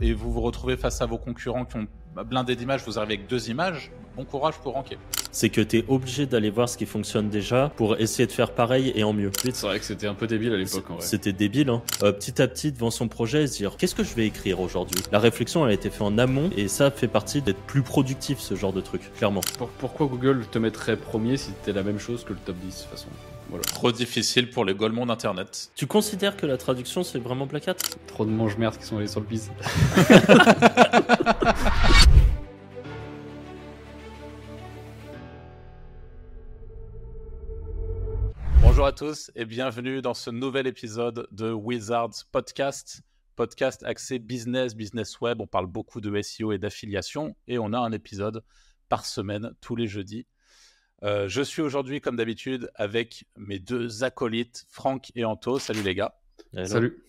et vous vous retrouvez face à vos concurrents qui ont blindé d'images, vous arrivez avec deux images, bon courage pour ranker. C'est que tu es obligé d'aller voir ce qui fonctionne déjà pour essayer de faire pareil et en mieux. C'est vrai que c'était un peu débile à l'époque en vrai. C'était débile, hein. Euh, petit à petit, devant son projet, se dire qu'est-ce que je vais écrire aujourd'hui? La réflexion, elle a été faite en amont et ça fait partie d'être plus productif, ce genre de truc, clairement. Pour- pourquoi Google te mettrait premier si c'était la même chose que le top 10 de toute façon? Voilà. Trop difficile pour les golemons d'Internet. Tu considères que la traduction, c'est vraiment Black Hat Trop de mange-merde qui sont allés sur le bise. Bonjour à tous et bienvenue dans ce nouvel épisode de Wizards Podcast, podcast axé business, business web. On parle beaucoup de SEO et d'affiliation et on a un épisode par semaine tous les jeudis. Euh, je suis aujourd'hui, comme d'habitude, avec mes deux acolytes, Franck et Anto. Salut les gars. Salut.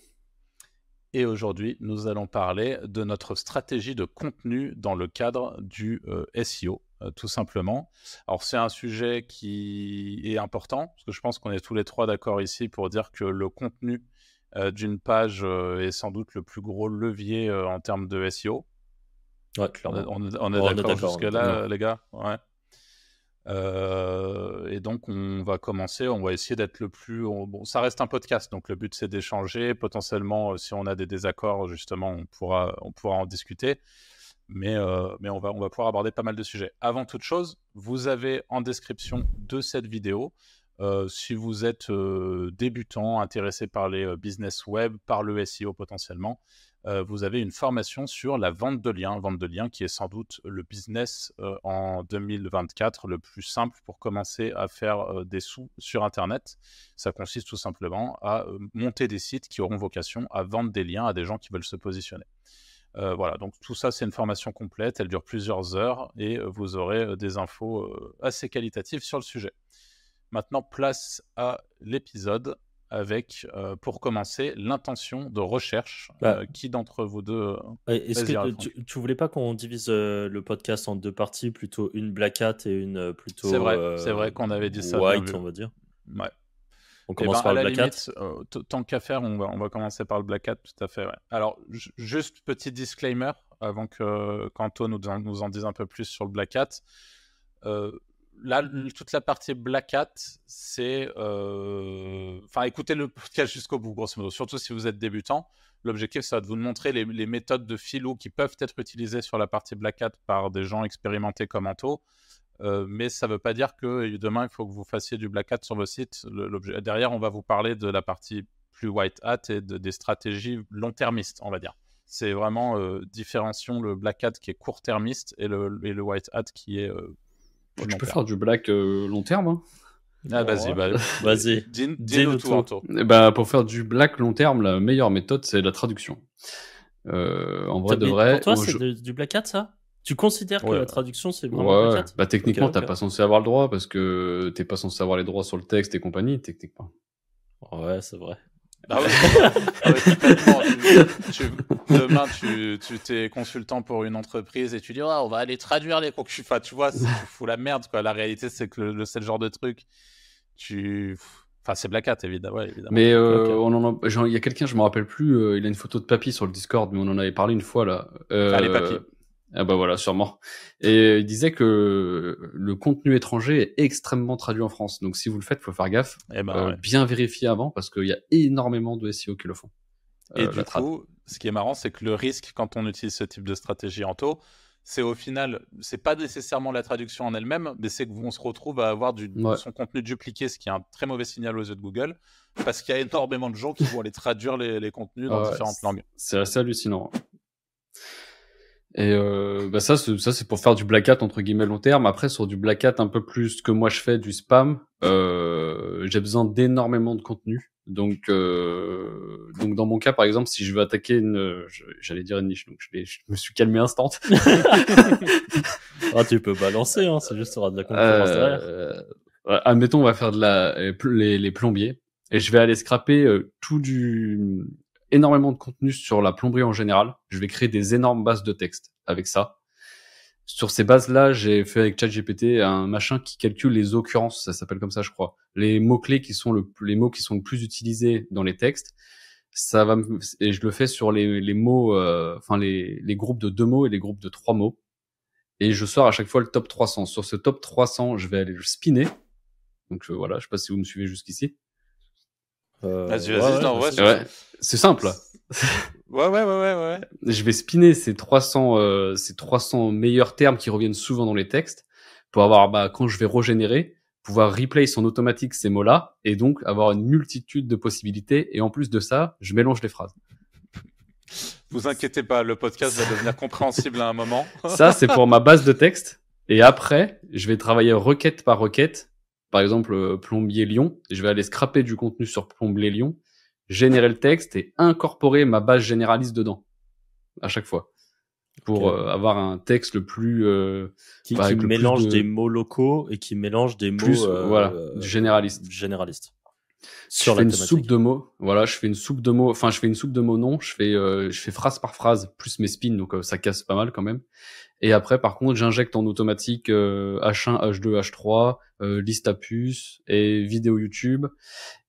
Et aujourd'hui, nous allons parler de notre stratégie de contenu dans le cadre du euh, SEO, euh, tout simplement. Alors, c'est un sujet qui est important, parce que je pense qu'on est tous les trois d'accord ici pour dire que le contenu euh, d'une page euh, est sans doute le plus gros levier euh, en termes de SEO. Ouais, On est, clairement. on est- on est d'accord jusque-là, les gars? Ouais. Euh, et donc, on va commencer. On va essayer d'être le plus. on- bon, ça reste un podcast, donc le but c'est d'échanger. Potentiellement, euh, si on a des désaccords, justement, on pourra, on pourra en discuter. Mais, euh, mais on, va, on va pouvoir aborder pas mal de sujets. Avant toute chose, vous avez en description de cette vidéo, si vous êtes débutant, intéressé par les business web, par le SEO potentiellement, euh, vous avez une formation sur la vente de liens, vente de liens qui est sans doute le business euh, en 2024 le plus simple pour commencer à faire euh, des sous sur Internet. Ça consiste tout simplement à monter des sites qui auront vocation à vendre des liens à des gens qui veulent se positionner. Voilà, donc tout ça c'est une formation complète, elle dure plusieurs heures et vous aurez des infos assez qualitatives sur le sujet. Maintenant, place à l'épisode avec, euh, pour commencer, l'intention de recherche. Bah. Euh, qui d'entre vous deux euh, Est-ce que tu, tu voulais pas qu'on divise euh, le podcast en deux parties, plutôt une Black Hat et une plutôt C'est vrai, c'est vrai qu'on avait dit ça, White, on va dire. Ouais. On Eh commence ben, par le la Black Hat. limite, tant qu'à faire, on va, on va commencer par le Black Hat, tout à fait. ouais. Alors, ju- juste petit disclaimer, avant que Kanto nous, nous en dise un peu plus sur le Black Hat. Euh, là, toute la partie Black Hat, c'est... euh, Enfin, écoutez le podcast jusqu'au bout, grosso modo. Surtout si vous êtes débutant. L'objectif, ça va de vous montrer les, méthodes de filou qui peuvent être utilisées sur la partie Black Hat par des gens expérimentés comme Anto. Euh, mais ça ne veut pas dire que euh, demain, il faut que vous fassiez du Black Hat sur vos sites. Derrière, on va vous parler de la partie plus White Hat et de- des stratégies long-termistes, on va dire. C'est vraiment euh, différencions le Black Hat qui est court-termiste et le, et le White Hat qui est euh, Tu long peux faire du black euh, long terme. hein. Ah, vas-y, bah, Vas-y. dis- Dis-nous tout, ben, pour faire du black long terme, la meilleure méthode, c'est la traduction. Euh, en vrai de vrai. Pour toi, on- c'est je- du Black Hat, ça? Tu considères que la traduction, c'est vraiment Ouais, Black Hat? Bah techniquement, Ok, t'as pas censé avoir le droit parce que t'es pas censé avoir les droits sur le texte et compagnie, techniquement. Ouais, c'est vrai. Ah oui, ah oui, complètement. Tu- tu- demain, tu, tu t'es consultant pour une entreprise et tu dis, Ah, on va aller traduire les concurrents. Enfin, tu vois, c'est- tu fous la merde. Quoi. La réalité, c'est que le, le- c'est le genre de truc. Tu... Enfin, c'est Black Hat, évidemment. ouais, évidemment. Mais euh, ok. on en a- genre, il y a quelqu'un, je me rappelle plus, euh, il a une photo de papy sur le Discord, mais on en avait parlé une fois là. Euh, Ah, les papys. Ah bah voilà, sûrement. Et il disait que le contenu étranger est extrêmement traduit en France. Donc si vous le faites, faut faire gaffe, Eh ben, euh, ouais. bien vérifier avant, parce qu'il y a énormément de SEO qui le font. Et Euh, du coup, ce qui est marrant, c'est que le risque quand on utilise ce type de stratégie en taux, c'est au final, c'est pas nécessairement la traduction en elle-même, mais c'est qu'on se retrouve à avoir du, Ouais. son contenu dupliqué, ce qui est un très mauvais signal aux yeux de Google, parce qu'il y a énormément de gens qui vont aller traduire les, les contenus dans ouais, différentes langues. C'est assez hallucinant. Et euh, bah ça, c'est- ça c'est pour faire du black hat entre guillemets long terme. Après, sur du black hat un peu plus que moi je fais, du spam, euh, j'ai besoin d'énormément de contenu. Donc, euh, donc dans mon cas, par exemple, si je veux attaquer une, j'allais dire une niche, donc je, me suis calmé instant. Ah, tu peux balancer, hein, c'est juste, tu auras de la concurrence derrière. Euh, admettons, on va faire de la euh, les, les plombiers et je vais aller scraper euh, tout du énormément de contenu sur la plomberie en général. Je vais créer des énormes bases de texte avec ça. Sur ces bases-là, j'ai fait avec ChatGPT un machin qui calcule les occurrences, ça s'appelle comme ça, je crois. Les mots-clés qui sont le, les mots qui sont le plus utilisés dans les textes. ça va me... et je le fais sur les, mots, euh, enfin les, les groupes de deux mots et les groupes de trois mots. Et je sors à chaque fois le top 300. Sur ce top 300, je vais aller le spinner. Donc euh, voilà, je sais pas si vous me suivez jusqu'ici. Euh, vas-y, vas-y, ouais, c'est simple. ouais, ouais, ouais, ouais, ouais. Je vais spinner ces 300, euh, ces 300 meilleurs termes qui reviennent souvent dans les textes pour avoir, bah, quand je vais régénérer, pouvoir replay en automatique ces mots-là et donc avoir une multitude de possibilités. Et en plus de ça, je mélange les phrases. Vous inquiétez pas, le podcast va devenir compréhensible à un moment. ça, c'est pour ma base de texte. Et après, je vais travailler requête par requête. Par exemple, euh, plombier Lyon. Je vais aller scraper du contenu sur plombier Lyon, générer le texte et incorporer ma base généraliste dedans. À chaque fois pour euh, avoir un texte le plus euh, qui, qui mélange des mots locaux et qui mélange des mots euh, voilà généraliste généraliste sur je fais une soupe de mots voilà je fais une soupe de mots enfin je fais une soupe de mots non je fais je fais phrase par phrase plus mes spins donc ça casse pas mal quand même et après par contre j'injecte en automatique H1 H2 H3 liste à puce et vidéo YouTube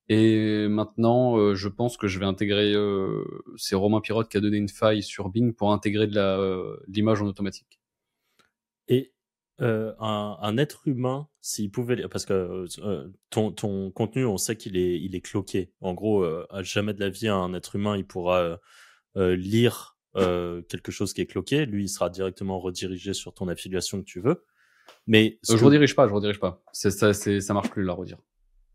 et maintenant, euh, je pense que je vais intégrer. Euh, c'est Romain Pirotte qui a donné une faille sur Bing pour intégrer de euh, l'image en automatique. Et un, un, être humain, s'il pouvait, parce que ton, ton, contenu, on sait qu'il est, il est cloqué. En gros, à jamais de la vie, un être humain, il pourra lire quelque chose qui est cloqué. Lui, il sera directement redirigé sur ton affiliation que tu veux. Mais je redirige pas, je redirige pas. C'est ça, c'est ça marche plus là, redire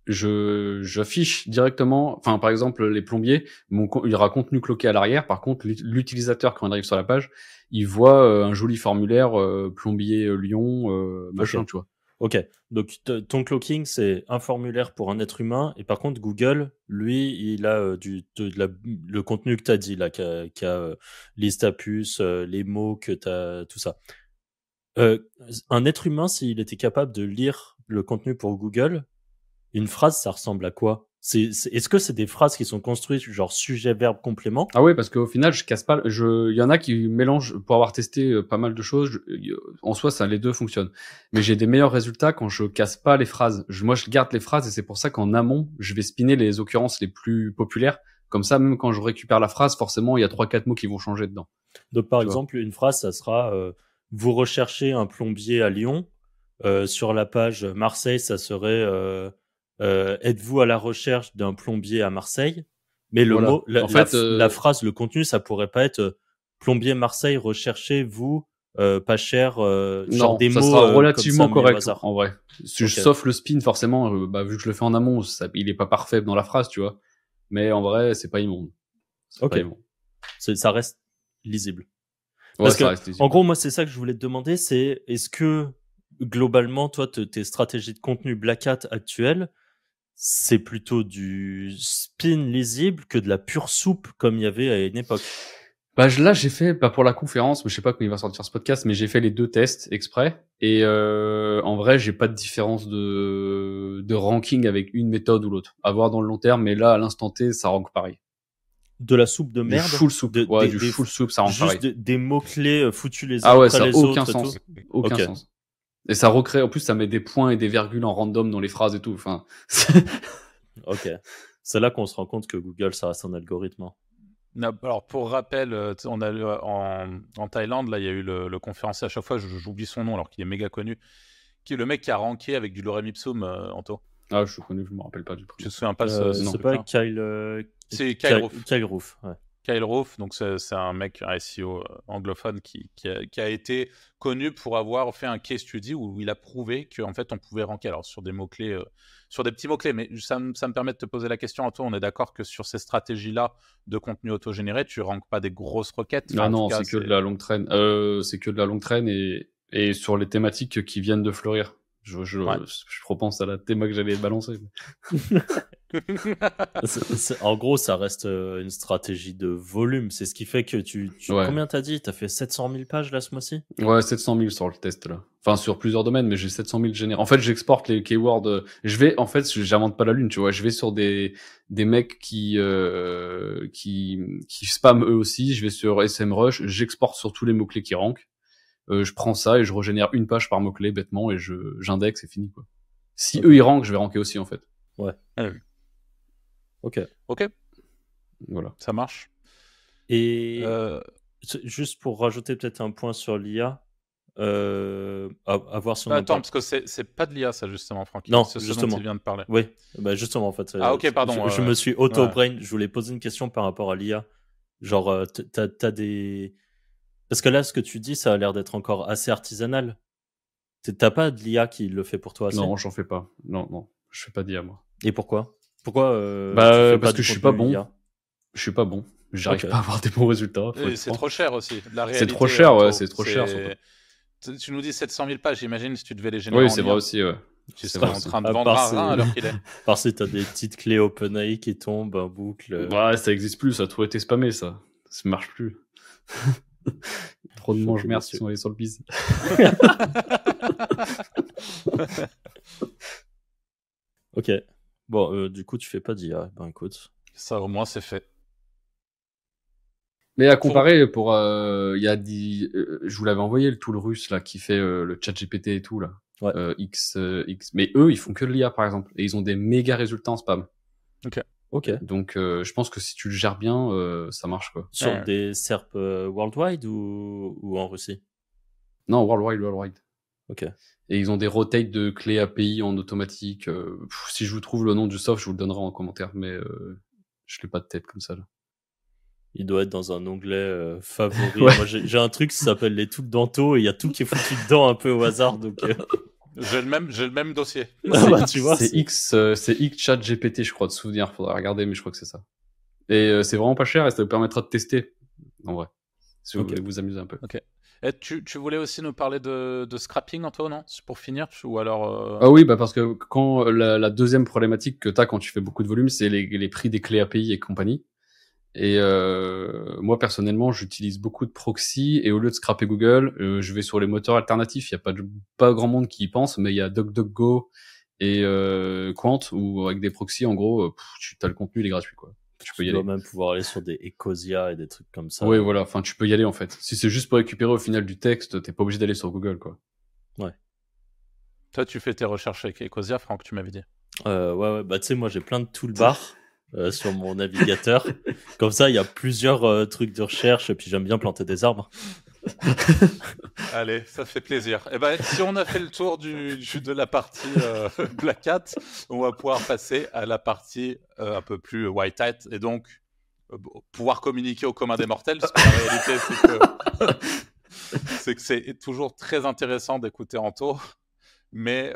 je j'affiche directement, enfin par exemple les plombiers, mon, il y aura contenu cloqué à l'arrière. Par contre, l'utilisateur quand il arrive sur la page, il voit euh, un joli formulaire euh, plombier euh, Lyon, machin, tu vois. Ok, donc ton cloaking c'est un formulaire pour un être humain et par contre Google, lui, il a du le contenu que tu as dit là, qui a, puce, les mots que tu as, tout ça. un être humain, s'il était capable de lire le contenu pour Google, une phrase, ça ressemble à quoi? C'est, est-ce que c'est des phrases qui sont construites genre sujet, verbe, complément? Ah oui, parce qu'au final, je casse pas. Je, il y en a qui mélangent pour avoir testé euh, pas mal de choses. en soi, ça, les deux fonctionnent. Mais j'ai des meilleurs résultats quand je casse pas les phrases. Je, moi, je garde les phrases et c'est pour ça qu'en amont, je vais spinner les occurrences les plus populaires. Comme ça, même quand je récupère la phrase, forcément, il y a trois quatre mots qui vont changer dedans. Donc, par exemple, une phrase, ça sera euh, vous recherchez un plombier à Lyon. Euh, sur la page Marseille, ça serait euh, êtes-vous à la recherche d'un plombier à Marseille? Mais le mot, la, en fait, euh, la, phrase, le contenu, ça pourrait pas être euh, plombier Marseille, recherchez-vous pas cher, genre des ça mots, sera relativement correct en vrai. Sauf le spin, forcément, bah, vu que je le fais en amont, ça, il est pas parfait dans la phrase, tu vois. Mais en vrai, c'est pas immonde. Ok. Pas immonde. Ça reste lisible. Parce que, en gros, moi, c'est ça que je voulais te demander, c'est est-ce que globalement, toi, tes stratégies de contenu Black Hat actuelles, c'est plutôt du spin lisible que de la pure soupe comme il y avait à une époque. Bah là j'ai fait pas pour la conférence, mais je sais pas quand il va sortir ce podcast, mais j'ai fait les deux tests exprès et euh, en vrai j'ai pas de différence de de ranking avec une méthode ou l'autre. À voir dans le long terme, mais là à l'instant T ça rank pareil. De la soupe de merde? Du full soupe. ouais, du full soupe, ça rank pareil. Juste des mots clés euh, foutus les uns ah ouais, ça les aucun autres. Sens. Aucun sens. Et ça recrée, en plus, ça met des points et des virgules en random dans les phrases et tout. Enfin. ok. C'est là qu'on se rend compte que Google, ça reste un algorithme. Hein. Alors, pour rappel, euh, on a en, en, Thaïlande, là, il y a eu le, conférencier. À chaque fois, j'oublie son nom, alors qu'il est méga connu. Qui est le mec qui a ranké avec du lorem ipsum, euh, Anto. Ah, je connais, je me rappelle pas du tout. Je me souviens pas. Euh, c'est pas Kyle. Euh, c'est Kyle Roof. Kyle Roof, ouais. Kyle Roof, donc c'est un mec, un SEO euh, anglophone qui, qui, a, été connu pour avoir fait un case study où il a prouvé qu'en fait on pouvait ranker alors sur des mots-clés, euh, sur des petits mots-clés, mais ça, ça, me permet de te poser la question, Antoine, on est d'accord que sur ces stratégies-là de contenu autogénéré, tu rankes pas des grosses requêtes? Ah non, c'est que de la longue traîne. Euh, c'est que de la longue traîne et, et sur les thématiques qui viennent de fleurir. Je, je, je repense à la théma que j'avais balancée. en gros, ça reste euh, une stratégie de volume. C'est ce qui fait que tu. tu Combien t'as dit? T'as fait 700 000 pages là ce mois-ci? Ouais, 700 000 sur le test là. Enfin, sur plusieurs domaines, mais j'ai 700 000 générés. En fait, j'exporte les keywords. Euh, je vais, en fait, j'invente pas la lune, tu vois. Je vais sur des des mecs qui euh, qui qui spamment eux aussi. Je vais sur SMrush. J'exporte sur tous les mots clés qui rankent. Euh, je prends ça et je régénère une page par mot clé bêtement et je j'indexe et fini quoi. Si eux ils rankent, je vais ranker aussi en fait. Ouais. Ah Ok. Ok. Voilà. Ça marche. Et Euh, juste pour rajouter peut-être un point sur l'IA, euh, à, à voir si on bah, en attends, parce que c'est c'est pas de l'IA, ça, justement, Francky. Non, c'est ce justement. dont il vient de parler. Oui, bah justement, en fait. Ah, ok, pardon, Je, me suis auto-brain. Je voulais poser une question par rapport à l'IA. Genre, t'as t'as des. Parce que là, ce que tu dis, ça a l'air d'être encore assez artisanal. T'as pas de l'IA qui le fait pour toi assez? Non, j'en fais pas. Non, non, je fais pas d'IA moi. Et pourquoi? Pourquoi euh, Bah, tu fais parce que je suis pas bon. IA Je suis pas bon. J'arrive pas à avoir des bons résultats. être c'est trop cher aussi. C'est trop cher, ouais, c'est trop cher. Tu nous dis 700 000 pages, j'imagine, si tu devais les générer Oui, c'est vrai aussi. Ouais. Tu serais en train de À vendre part un rein alors qu'il est. Parce que t'as des petites clés OpenAI qui tombent en boucle. Ouais, ça existe plus. Ça a trop été spammé, ça. Ça marche plus. trop de Je mange suis merde déçu. qui sont allés sur le bise. Ok. Bon, euh, du coup, tu fais pas d'IA. Ben écoute. Ça, au moins, c'est fait. Mais à comparer, pour, euh, il y a dit, euh, je vous l'avais envoyé le tool russe là qui fait euh, le chat GPT et tout là, Ouais. Euh, X, euh, X. Mais eux, ils font que de l'IA par exemple, et ils ont des méga résultats en spam. Ok. Donc, euh, je pense que si tu le gères bien, euh, ça marche quoi. Sur Ouais. des SERP euh, worldwide ou, ou en Russie? Non, worldwide, worldwide. Ok. Et ils ont des rotates de clés API en automatique. euh, pff, si je vous trouve le nom du soft, je vous le donnerai en commentaire, mais euh, je l'ai pas de tête comme ça là. Il doit être dans un onglet euh, favori. Ouais. Moi, j'ai j'ai un truc qui s'appelle les trucs d'Anto et il y a tout qui est foutu dedans un peu au hasard. Donc, euh, J'ai le même, j'ai le même dossier. Ah bah, tu vois, c'est X, euh, c'est X chat GPT, je crois, de souvenir. Faudra regarder, mais je crois que c'est ça. Et euh, c'est vraiment pas cher et ça vous permettra de tester. En vrai. Si vous Ok. voulez vous amuser un peu. Et tu, tu voulais aussi nous parler de, de scrapping, Anto, non? C'est Pour finir Ou alors. euh, Ah oui, bah parce que quand la, la deuxième problématique que t'as quand tu fais beaucoup de volume, c'est les, les prix des clés API et compagnie. Et euh, moi personnellement, j'utilise beaucoup de proxy et au lieu de scraper Google, euh, je vais sur les moteurs alternatifs. Il y a pas de, pas grand monde qui y pense, mais il y a DuckDuckGo et euh, Quant où avec des proxys, en gros, euh, pff, tu as le contenu, il est gratuit quoi. Tu peux y dois aller. même pouvoir aller sur des Ecosia et des trucs comme ça. Oui, voilà. Enfin, tu peux y aller en fait. Si c'est juste pour récupérer au final du texte, t'es pas obligé d'aller sur Google quoi. Toi, tu fais tes recherches avec Ecosia, Franck, tu m'avais dit. Euh, ouais, ouais. Bah, tu sais, moi, j'ai plein de toolbars euh, sur mon navigateur. Comme ça, il y a plusieurs euh, trucs de recherche. Et puis, j'aime bien planter des arbres. Allez, ça fait plaisir. Et ben, si on a fait le tour du, du- de la partie euh, Black Hat, on va pouvoir passer à la partie un peu plus White Hat et donc pouvoir communiquer au commun des mortels. Parce que la réalité, c'est que c'est que c'est toujours très intéressant d'écouter Anto, mais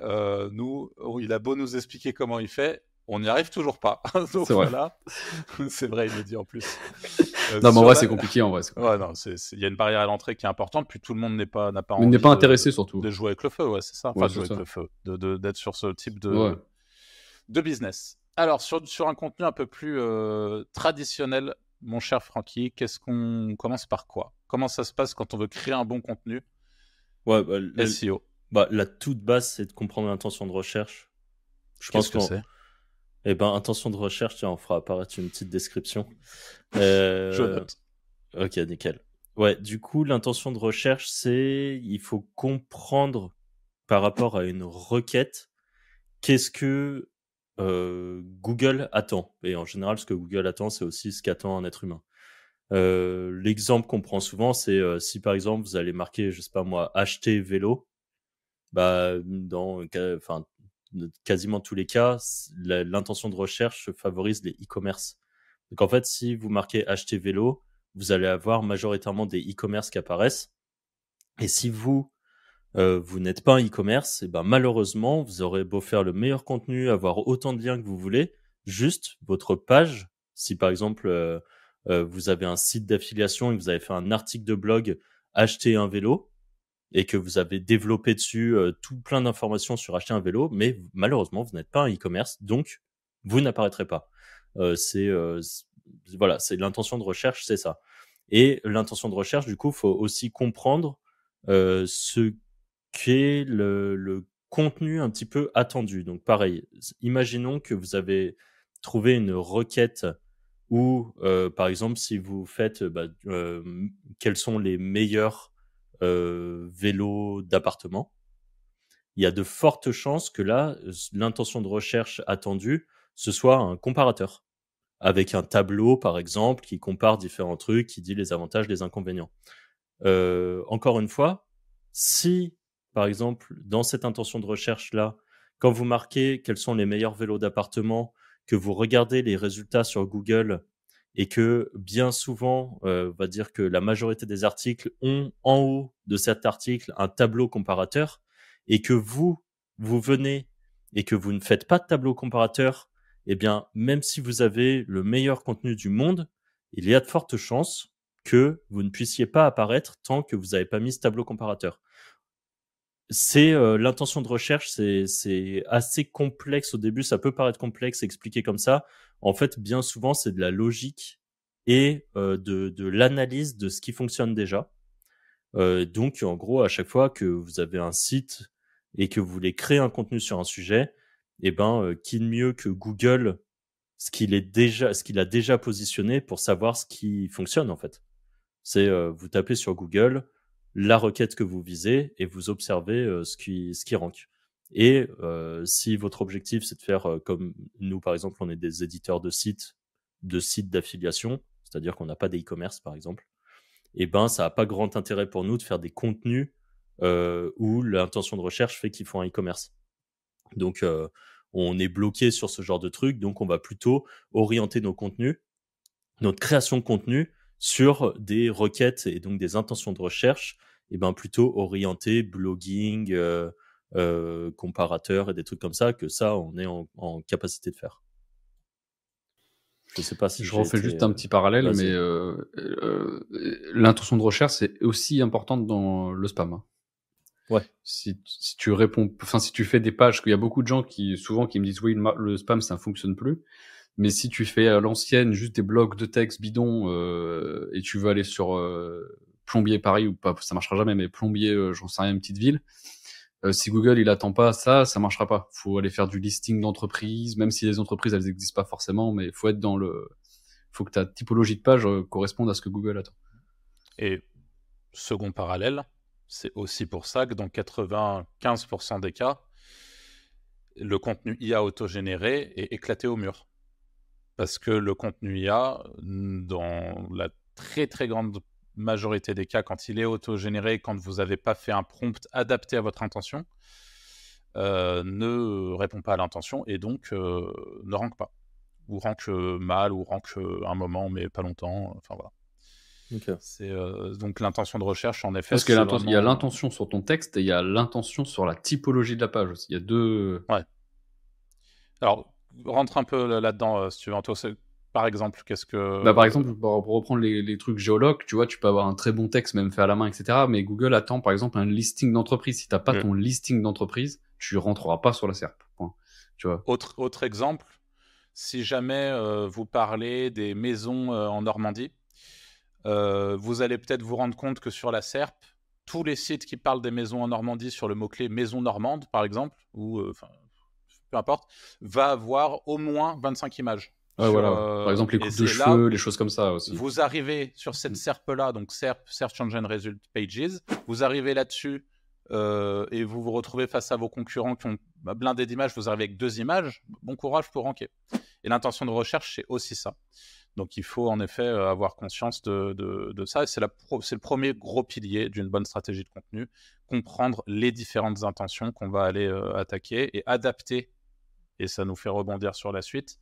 nous, oh, il a beau nous expliquer comment il fait. On n'y arrive toujours pas. Donc C'est voilà. c'est vrai, il me dit en plus. Euh, Non, mais en vrai, la- c'est compliqué en vrai. Ouais, il y a une barrière à l'entrée qui est importante, puis tout le monde n'est pas n'a pas Mais n'est envie pas de- intéressé surtout. de jouer avec le feu, ouais, c'est ça. Enfin, Ouais, de jouer c'est avec le feu, de- de- d'être sur ce type de, Ouais. de business. Alors, sur, sur un contenu un peu plus euh, traditionnel, mon cher Francky, qu'est-ce qu'on commence par quoi? Comment ça se passe quand on veut créer un bon contenu? Ouais, bah, SEO bah, la toute base, c'est de comprendre l'intention de recherche. Je pense Qu'est-ce que qu'on. c'est? Eh ben, intention de recherche, tiens, on fera apparaître une petite description. Euh, Je note. Ok, nickel. Ouais, du coup, l'intention de recherche, c'est il faut comprendre par rapport à une requête qu'est-ce que euh, Google attend. Et en général, ce que Google attend, c'est aussi ce qu'attend un être humain. Euh, L'exemple qu'on prend souvent, c'est euh, si par exemple vous allez marquer, je sais pas moi, acheter vélo, bah dans enfin quasiment tous les cas, l'intention de recherche favorise les e-commerce. Donc en fait, si vous marquez acheter vélo, vous allez avoir majoritairement des e-commerce qui apparaissent. Et si vous euh, vous n'êtes pas un e-commerce, et ben malheureusement, vous aurez beau faire le meilleur contenu, avoir autant de liens que vous voulez, juste votre page. Si par exemple euh, euh, vous avez un site d'affiliation et que vous avez fait un article de blog acheter un vélo et que vous avez développé dessus euh, tout plein d'informations sur acheter un vélo, mais malheureusement vous n'êtes pas un e-commerce, donc vous n'apparaîtrez pas. Euh, c'est euh, voilà, c'est l'intention de recherche, c'est ça. Et l'intention de recherche, du coup, faut aussi comprendre euh, ce qu'est le, le contenu un petit peu attendu. Donc pareil, imaginons que vous avez trouvé une requête où, euh, par exemple, si vous faites bah, euh, quels sont les meilleurs euh, vélos d'appartement, il y a de fortes chances que là, l'intention de recherche attendue, ce soit un comparateur. avec un tableau, par exemple, qui compare différents trucs, qui dit les avantages, les inconvénients. Euh, encore une fois, si, par exemple, dans cette intention de recherche-là, quand vous marquez quels sont les meilleurs vélos d'appartement, que vous regardez les résultats sur Google et que bien souvent, euh, on va dire que la majorité des articles ont en haut de cet article un tableau comparateur et que vous, vous venez et que vous ne faites pas de tableau comparateur, eh bien, même si vous avez le meilleur contenu du monde, il y a de fortes chances que vous ne puissiez pas apparaître tant que vous n'avez pas mis ce tableau comparateur. C'est euh, l'intention de recherche, c'est assez complexe au début, ça peut paraître complexe expliquer comme ça. En fait, bien souvent, c'est de la logique et euh, de, de l'analyse de ce qui fonctionne déjà. Euh, donc, en gros, à chaque fois que vous avez un site et que vous voulez créer un contenu sur un sujet, eh ben, euh, qui de mieux que Google, ce qu'il est déjà, ce qu'il a déjà positionné pour savoir ce qui fonctionne en fait. C'est euh, vous tapez sur Google la requête que vous visez et vous observez euh, ce qui ce qui rank. Et si votre objectif c'est de faire comme nous par exemple, on est des éditeurs de sites, de sites d'affiliation, c'est-à-dire qu'on n'a pas d'e-commerce par exemple, eh ben ça n'a pas grand intérêt pour nous de faire des contenus où l'intention de recherche fait qu'ils font un e-commerce. Donc on est bloqué sur ce genre de truc, donc on va plutôt orienter nos contenus, notre création de contenu sur des requêtes et donc des intentions de recherche, et ben plutôt orienté blogging, euh, euh, comparateur et des trucs comme ça, que ça on est en, capacité de faire. Je sais pas si je refais juste un euh, petit parallèle, mais l'intention de recherche c'est aussi importante dans le spam. Hein. Ouais. Si, si tu réponds, enfin si tu fais des pages, qu'il y a beaucoup de gens qui souvent qui me disent oui le spam ça ne fonctionne plus, mais si tu fais à l'ancienne juste des blocs de texte bidon euh, et tu veux aller sur euh, plombier Paris ou pas, ça marchera jamais, mais plombier, euh, j'en sais rien, une petite ville. Euh, si Google il attend pas ça, ça marchera pas. Faut aller faire du listing d'entreprises, même si les entreprises elles existent pas forcément, mais faut être dans le, faut que ta typologie de page corresponde à ce que Google attend. Et second parallèle, c'est aussi pour ça que dans 95% des cas, le contenu IA autogénéré est éclaté au mur. Parce que le contenu IA, dans la très très grande majorité des cas, quand il est autogénéré, quand vous n'avez pas fait un prompt adapté à votre intention, euh, ne répond pas à l'intention et donc euh, ne rank pas. Ou rank mal, ou rank un moment, mais pas longtemps. Enfin voilà. C'est euh, donc l'intention de recherche, en effet. Parce qu'il y a l'intention sur ton texte et il y a l'intention sur la typologie de la page aussi. Il y a deux. Ouais. Alors, rentre un peu là-dedans, euh, si tu veux, Par exemple, qu'est-ce que. Bah, par exemple, pour, reprendre les, trucs géologues, tu vois, tu peux avoir un très bon texte, même fait à la main, etc. Mais Google attend, par exemple, un listing d'entreprise. Si tu n'as pas ton listing d'entreprise, tu rentreras pas sur la SERP. Tu vois. Autre, autre exemple, si jamais euh, vous parlez des maisons en Normandie, euh, vous allez peut-être vous rendre compte que sur la SERP, tous les sites qui parlent des maisons en Normandie sur le mot-clé maison normande, par exemple, ou euh, peu importe, va avoir au moins 25 images. voilà. Par exemple, les coupes de cheveux, les choses comme ça aussi. Vous arrivez sur cette SERP-là, donc SERP, Search Engine Result Pages, vous arrivez là-dessus euh, et vous vous retrouvez face à vos concurrents qui ont blindé d'images, vous arrivez avec deux images, bon courage pour ranker. Et l'intention de recherche, c'est aussi ça. Donc il faut en effet euh, avoir conscience de, de, ça. C'est le premier gros pilier d'une bonne stratégie de contenu, comprendre les différentes intentions qu'on va aller euh, attaquer et adapter, et ça nous fait rebondir sur la suite,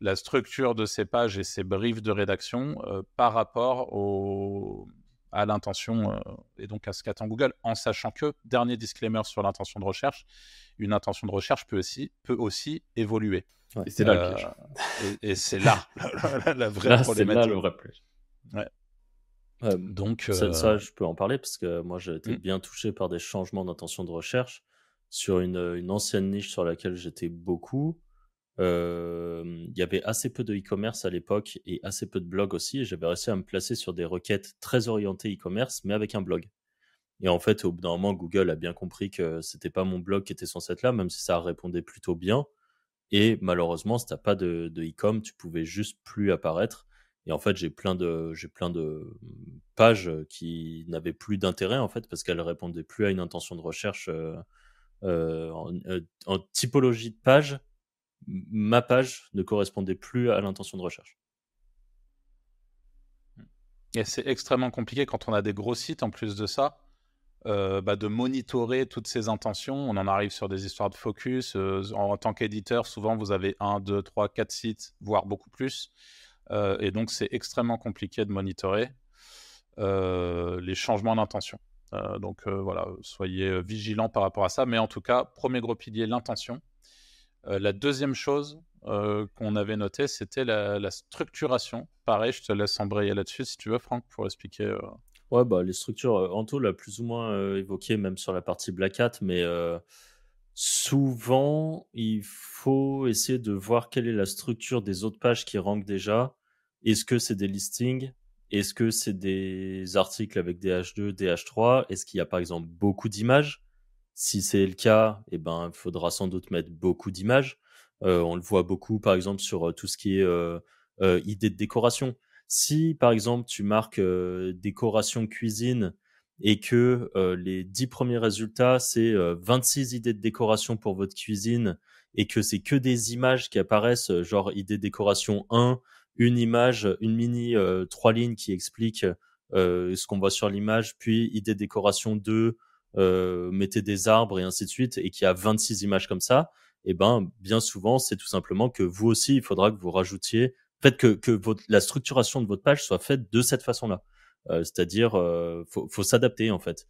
la structure de ces pages et ces briefs de rédaction euh, par rapport au, à l'intention et donc à ce qu'attend Google, en sachant que, dernier disclaimer sur l'intention de recherche, une intention de recherche peut aussi, peut aussi évoluer et c'est là le piège. Euh, et, c'est là la, vraie là, problématique. C'est là le vrai piège. Ouais. Donc, ça, ça, euh, je peux en parler parce que moi, j'ai été hmm. bien touché par des changements d'intention de recherche sur une, une, ancienne niche sur laquelle j'étais beaucoup. Euh, il y avait assez peu de e-commerce à l'époque et assez peu de blogs aussi. J'avais réussi à me placer sur des requêtes très orientées e-commerce, mais avec un blog. Et en fait, au bout d'un moment, Google a bien compris que c'était pas mon blog qui était censé être là, même si ça répondait plutôt bien. Et malheureusement, si t'as pas de, e-com, tu pouvais juste plus apparaître. Et en fait, j'ai plein de, j'ai plein de pages qui n'avaient plus d'intérêt en fait parce qu'elles répondaient plus à une intention de recherche euh, euh, en, euh, en, typologie de page. ma page ne correspondait plus à l'intention de recherche. Et c'est extrêmement compliqué quand on a des gros sites en plus de ça, euh, bah, de monitorer toutes ces intentions. On en arrive sur des histoires de focus. Euh, en, tant qu'éditeur, souvent vous avez un, deux, trois, quatre sites, voire beaucoup plus. Euh, et donc c'est extrêmement compliqué de monitorer les changements d'intention. Donc voilà, soyez vigilants par rapport à ça. Mais en tout cas, premier gros pilier, l'intention. la deuxième chose, euh, qu'on avait noté, c'était la, structuration. Pareil, je te laisse embrayer là-dessus si tu veux, Franck, pour expliquer. Euh. Ouais, bah, les structures, euh, Anto l'a plus ou moins évoqué, même sur la partie Black Hat, mais souvent, il faut essayer de voir quelle est la structure des autres pages qui rankent déjà. Est-ce que c'est des listings? Est-ce que c'est des articles avec des H2, des H3 Est-ce qu'il y a par exemple beaucoup d'images? Si c'est le cas, eh ben, il faudra sans doute mettre beaucoup d'images. Euh, on le voit beaucoup, par exemple, sur euh, tout ce qui est euh, idée de décoration. Si, par exemple, tu marques décoration cuisine et que les 10 premiers résultats, c'est 26 idées de décoration pour votre cuisine et que c'est que des images qui apparaissent, genre idée de décoration 1, une image, une mini trois lignes qui explique ce qu'on voit sur l'image, puis idée décoration 2, mettez des arbres et ainsi de suite, et qui a 26 images comme ça, eh ben, bien souvent, c'est tout simplement que vous aussi, il faudra que vous rajoutiez, faites que, que votre, la structuration de votre page soit faite de cette façon-là. Euh, c'est-à-dire, euh, faut, faut s'adapter en fait.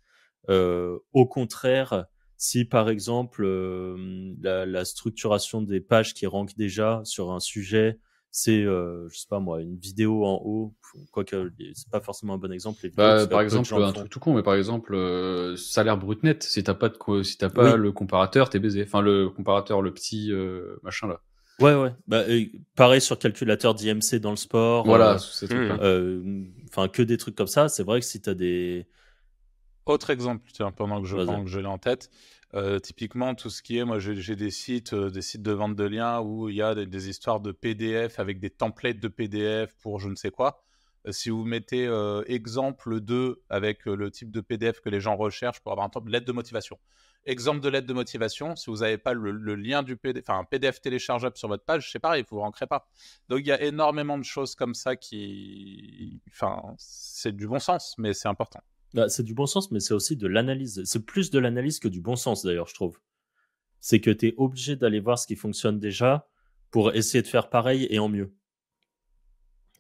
Euh, au contraire, si par exemple euh, la, la, structuration des pages qui rankent déjà sur un sujet c'est, euh, je sais pas moi, une vidéo en haut, quoique c'est pas forcément un bon exemple. bah, par exemple, un truc tout con, mais par exemple, euh, salaire brut net, si t'as pas de quoi, si t'as pas le comparateur, t'es baisé. Enfin, le comparateur, le petit euh, machin là. Ouais, ouais. Bah, pareil sur calculateur d'IMC dans le sport. Voilà, euh, Enfin, que des trucs comme ça. C'est vrai que si t'as des. Autre exemple, tiens, pendant que je, que je l'ai en tête, euh, typiquement, tout ce qui est, moi j'ai des sites, euh, des sites de vente de liens où il y a des, histoires de PDF avec des templates de PDF pour je ne sais quoi. Euh, si vous mettez exemple 2 avec le type de PDF que les gens recherchent pour avoir un de lettre de motivation. Exemple de lettre de motivation, si vous n'avez pas le, lien du PDF, enfin un PDF téléchargeable sur votre page, c'est pareil, vous ne rentrez pas. Donc il y a énormément de choses comme ça qui, enfin, c'est du bon sens, mais c'est important. Bah, c'est du bon sens, mais c'est aussi de l'analyse. C'est plus de l'analyse que du bon sens, d'ailleurs, je trouve. C'est que tu es obligé d'aller voir ce qui fonctionne déjà pour essayer de faire pareil et en mieux.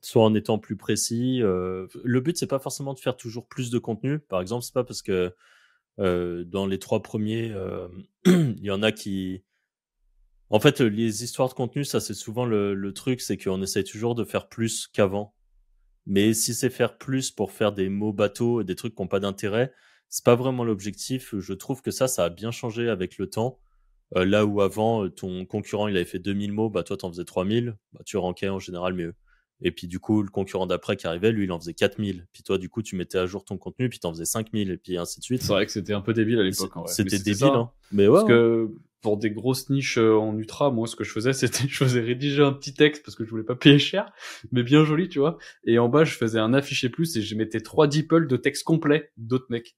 Soit en étant plus précis. Euh, le but, c'est pas forcément de faire toujours plus de contenu. Par exemple, c'est pas parce que euh, dans les trois premiers, euh, il y en a qui. En fait, les histoires de contenu, ça, c'est souvent le, le truc, c'est qu'on essaye toujours de faire plus qu'avant. Mais si c'est faire plus pour faire des mots bateaux et des trucs qui n'ont pas d'intérêt, c'est pas vraiment l'objectif. Je trouve que ça, ça a bien changé avec le temps. Euh, là où avant, ton concurrent, il avait fait 2000 mots, bah toi, t'en faisais 3000, bah tu rankais en général mieux. Et puis du coup, le concurrent d'après qui arrivait, lui, il en faisait 4000. Puis toi, du coup, tu mettais à jour ton contenu, puis t'en faisais 5000, et puis ainsi de suite. C'est vrai que c'était un peu débile à l'époque. C'était débile, hein. Mais ouais. Parce que pour des grosses niches euh, en ultra, moi, ce que je faisais, c'était, je faisais rédiger un petit texte parce que je voulais pas payer cher, mais bien joli, tu vois. Et en bas, je faisais un affiché plus et je mettais trois DeepL de texte complet d'autres mecs.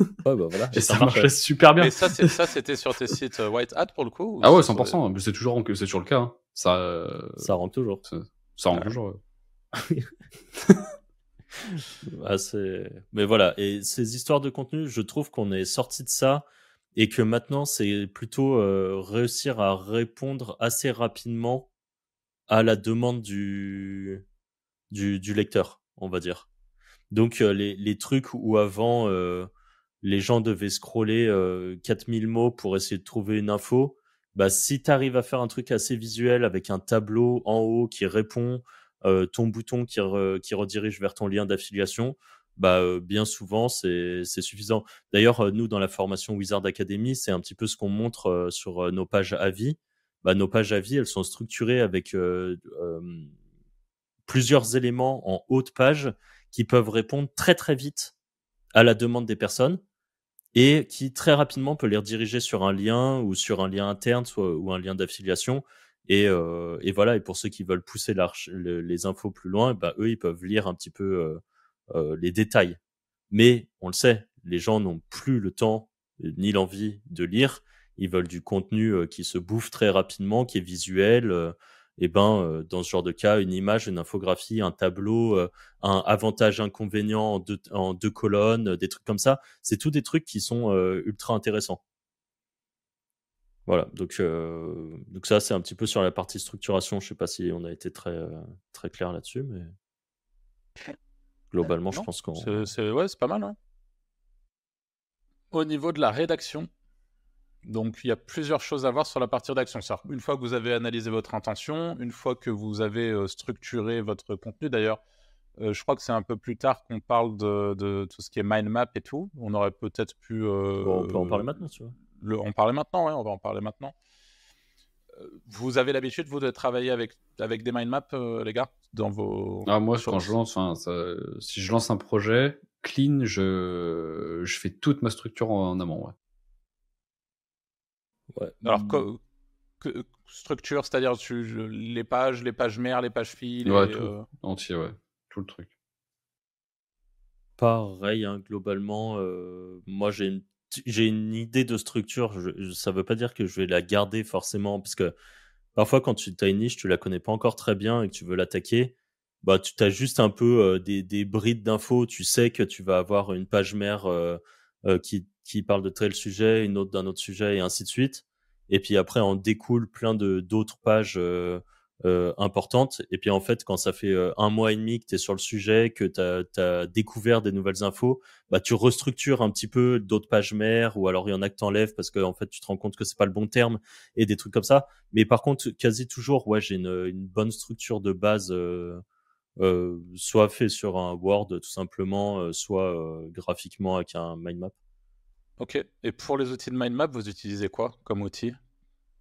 Ouais, bah voilà. et ça, marchait super bien. Et ça, ça, c'était sur tes sites euh, White Hat pour le coup? Ah ouais, 100%. Mais c'est toujours, c'est toujours le cas. Hein. Ça, euh, ça rentre toujours. Ça, ça rentre toujours. ah, mais voilà. Et ces histoires de contenu, je trouve qu'on est sorti de ça et que maintenant c'est plutôt euh, réussir à répondre assez rapidement à la demande du, du, lecteur, on va dire. Donc euh, les, les, trucs où avant euh, les gens devaient scroller 4000 mots pour essayer de trouver une info, bah si tu arrives à faire un truc assez visuel avec un tableau en haut qui répond, ton bouton qui, qui redirige vers ton lien d'affiliation, bah, euh, bien souvent, c'est suffisant. D'ailleurs, nous, dans la formation Wizard Academy, c'est un petit peu ce qu'on montre sur nos pages avis. Bah, nos pages avis, elles sont structurées avec plusieurs éléments en haute page qui peuvent répondre très très vite à la demande des personnes et qui très rapidement peut les rediriger sur un lien ou sur un lien interne ou un lien d'affiliation. Et, euh, et, voilà, et pour ceux qui veulent pousser les infos plus loin, bah, eux, ils peuvent lire un petit peu euh, les détails. Mais on le sait, les gens n'ont plus le temps ni l'envie de lire. ils veulent du contenu qui se bouffe très rapidement, qui est visuel. et ben, dans ce genre de cas, une image, une infographie, un tableau, un avantage, inconvénient en deux, en deux colonnes, des trucs comme ça, c'est tous des trucs qui sont ultra intéressants. Voilà, donc, donc ça, c'est un petit peu sur la partie structuration. Je sais pas si on a été très, très clair là-dessus, mais globalement, je pense qu'on. C'est ouais, pas mal. Hein. Au niveau de la rédaction, donc il y a plusieurs choses à voir sur la partie rédaction. Une fois que vous avez analysé votre intention, une fois que vous avez structuré votre contenu, d'ailleurs, je crois que c'est un peu plus tard qu'on parle de, tout ce qui est mind map et tout. On aurait peut-être pu. on peut en parler maintenant, tu vois on parlait maintenant, ouais, on va en parler maintenant. Euh, vous avez l'habitude, vous, de travailler avec, avec des mind maps, euh, les gars, dans vos. Ah, moi, quand je lance, si je lance un projet clean, je, je fais toute ma structure en, amont, ouais. Alors, que, structure, c'est-à-dire les pages, les pages mères, les pages filles. Ouais, tout, euh, entier, ouais, tout le truc. Pareil, hein, globalement, moi j'ai une j'ai une idée de structure. Ça veut pas dire que je vais la garder forcément, parce que parfois quand tu as une niche, tu la connais pas encore très bien et que tu veux l'attaquer, bah tu as juste un peu euh, des, des, brides d'infos. Tu sais que tu vas avoir une page mère euh, euh, qui, qui parle de tel sujet, une autre d'un autre sujet et ainsi de suite. Et puis après, en découle plein d'autres pages euh, importante. Et puis en fait, quand ça fait euh, un mois et demi que tu es sur le sujet, que tu as, découvert des nouvelles infos, bah, tu restructures un petit peu d'autres pages mères ou alors il y en a que tu enlèves parce que en fait, tu te rends compte que c'est pas le bon terme et des trucs comme ça. Mais par contre, quasi toujours, ouais, j'ai une, une, bonne structure de base. Euh, soit fait sur un Word tout simplement, soit graphiquement avec un mind map. Ok. Et pour les outils de mind map, vous utilisez quoi comme outil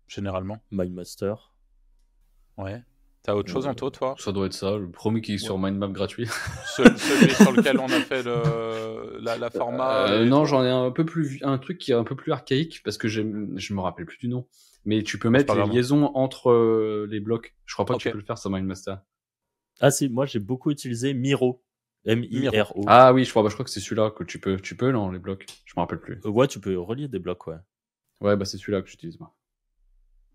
généralement? MindMaster. Ouais. T'as autre chose en taux, toi? Ça doit être ça, le premier qui est sur Mindmap gratuit. celui sur lequel on a fait le, la, format. Euh, non, j'en ai un peu plus, un truc qui est un peu plus archaïque parce que je me rappelle plus du nom. Mais tu peux mettre les liaisons entre euh, les blocs. Je crois pas que tu peux le faire sur Mindmaster. Ah si, moi j'ai beaucoup utilisé Miro. M-I-R-O. Ah oui, je crois, bah, je crois que c'est celui-là que tu peux, tu peux, non, les blocs. Je me rappelle plus. Euh, ouais, tu peux relier des blocs, ouais. Ouais, bah c'est celui-là que j'utilise moi.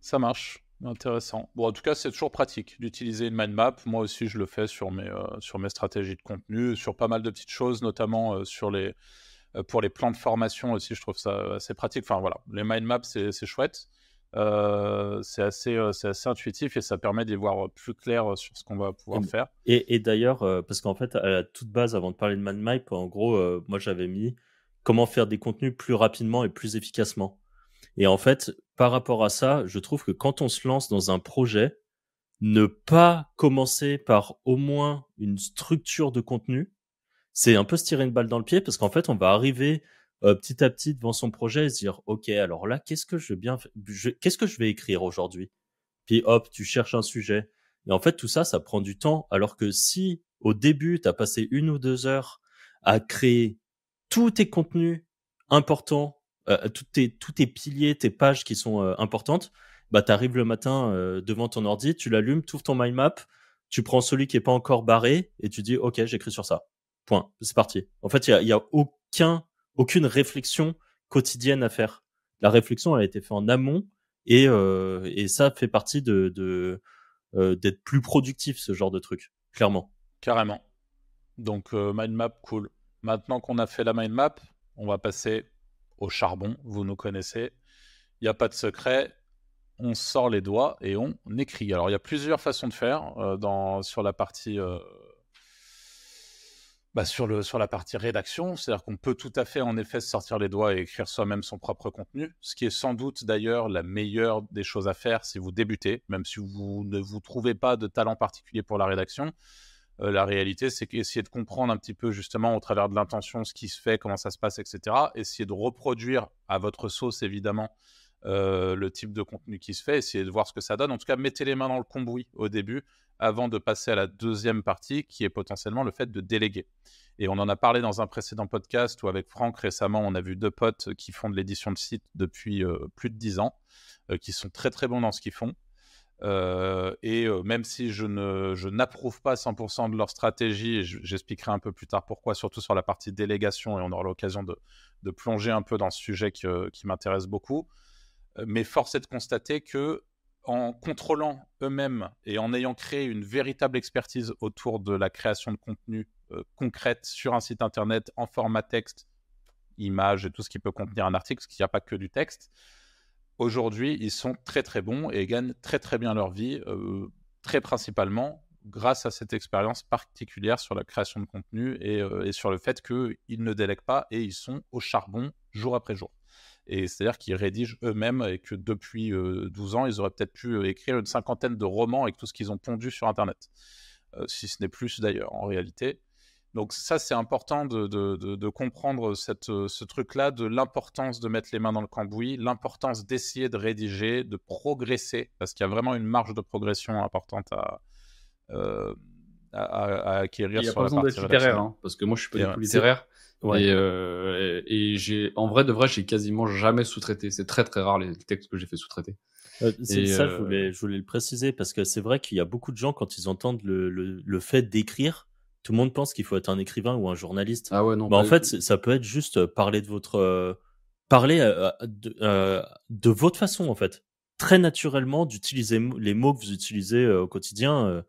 Ça marche. Intéressant. Bon, en tout cas, c'est toujours pratique d'utiliser une mind map. Moi aussi, je le fais sur mes, euh, sur mes stratégies de contenu, sur pas mal de petites choses, notamment euh, sur les, euh, pour les plans de formation aussi. Je trouve ça assez pratique. Enfin, voilà, les mind maps, c'est chouette. c'est assez, assez intuitif et ça permet d'y voir plus clair sur ce qu'on va pouvoir faire. Et, et d'ailleurs, parce qu'en fait, à la toute base, avant de parler de mind map, en gros, moi j'avais mis comment faire des contenus plus rapidement et plus efficacement. Et en fait, par rapport à ça, je trouve que quand on se lance dans un projet, ne pas commencer par au moins une structure de contenu, c'est un peu se tirer une balle dans le pied parce qu'en fait, on va arriver euh, petit à petit devant son projet et se dire, OK, alors là, qu'est-ce que je vais bien, qu'est-ce que je vais écrire aujourd'hui? Puis hop, tu cherches un sujet. Et en fait, tout ça, ça prend du temps. Alors que si au début, tu as passé une ou deux heures à créer tous tes contenus importants euh, tous, tes, tous tes piliers, tes pages qui sont euh, importantes, bah, tu arrives le matin euh, devant ton ordi, tu l'allumes, tu ouvres ton mind map, tu prends celui qui est pas encore barré et tu dis, OK, j'écris sur ça. Point. C'est parti. En fait, il y a, a aucun, aucune réflexion quotidienne à faire. La réflexion, elle a été faite en amont et, et ça fait partie de, d'être plus productif, ce genre de truc, clairement. Carrément. Donc, mind map, cool. Maintenant qu'on a fait la mind map, on va passer au charbon, vous nous connaissez. Il n'y a pas de secret, on sort les doigts et on écrit. Alors il y a plusieurs façons de faire euh, dans, sur la partie... Euh, bah, sur, le, sur la partie rédaction, c'est-à-dire qu'on peut tout à fait en effet sortir les doigts et écrire soi-même son propre contenu, ce qui est sans doute d'ailleurs la meilleure des choses à faire si vous débutez, même si vous ne vous trouvez pas de talent particulier pour la rédaction. Euh, la réalité, c'est qu'essayer de comprendre un petit peu justement au travers de l'intention ce qui se fait, comment ça se passe, etc. Essayer de reproduire à votre sauce évidemment euh, le type de contenu qui se fait, essayer de voir ce que ça donne. En tout cas, mettez les mains dans le cambouis au début avant de passer à la deuxième partie qui est potentiellement le fait de déléguer. Et on en a parlé dans un précédent podcast où avec Franck récemment, on a vu deux potes qui font de l'édition de site depuis euh, plus de dix ans, qui sont très très bons dans ce qu'ils font. Euh, et euh, même si je, ne, n'approuve pas 100% de leur stratégie, j'expliquerai un peu plus tard pourquoi, surtout sur la partie délégation, et on aura l'occasion de, de plonger un peu dans ce sujet qui, qui m'intéresse beaucoup, mais force est de constater que en contrôlant eux-mêmes et en ayant créé une véritable expertise autour de la création de contenu concrète sur un site internet en format texte, image et tout ce qui peut contenir un article, parce qu'il n'y a pas que du texte, aujourd'hui, ils sont très très bons et gagnent très très bien leur vie, très principalement grâce à cette expérience particulière sur la création de contenu et, et sur le fait qu'ils ne délèguent pas et ils sont au charbon jour après jour. Et c'est-à-dire qu'ils rédigent eux-mêmes et que depuis 12 ans, ils auraient peut-être pu écrire une cinquantaine de romans avec tout ce qu'ils ont pondu sur Internet. si ce n'est plus d'ailleurs en réalité. Donc ça, c'est important de, de, comprendre cette, ce truc-là, de l'importance de mettre les mains dans le cambouis, l'importance d'essayer de rédiger, de progresser, parce qu'il y a vraiment une marge de progression importante à, à, acquérir. Il n'y a pas besoin d'être littéraire, hein, parce que moi, je suis pas du tout littéraire. Et, euh, et j'ai, en vrai de vrai, j'ai quasiment jamais sous-traité. C'est très très rare les textes que j'ai fait sous-traiter. Euh, c'est ça, je, euh, voulais, je voulais le préciser parce que c'est vrai qu'il y a beaucoup de gens quand ils entendent le, le, le fait d'écrire, tout le monde pense qu'il faut être un écrivain ou un journaliste. Ah ouais, non. Mais en fait, ça peut être juste parler de votre, parler de, de, votre façon en fait, très naturellement d'utiliser les mots que vous utilisez au quotidien.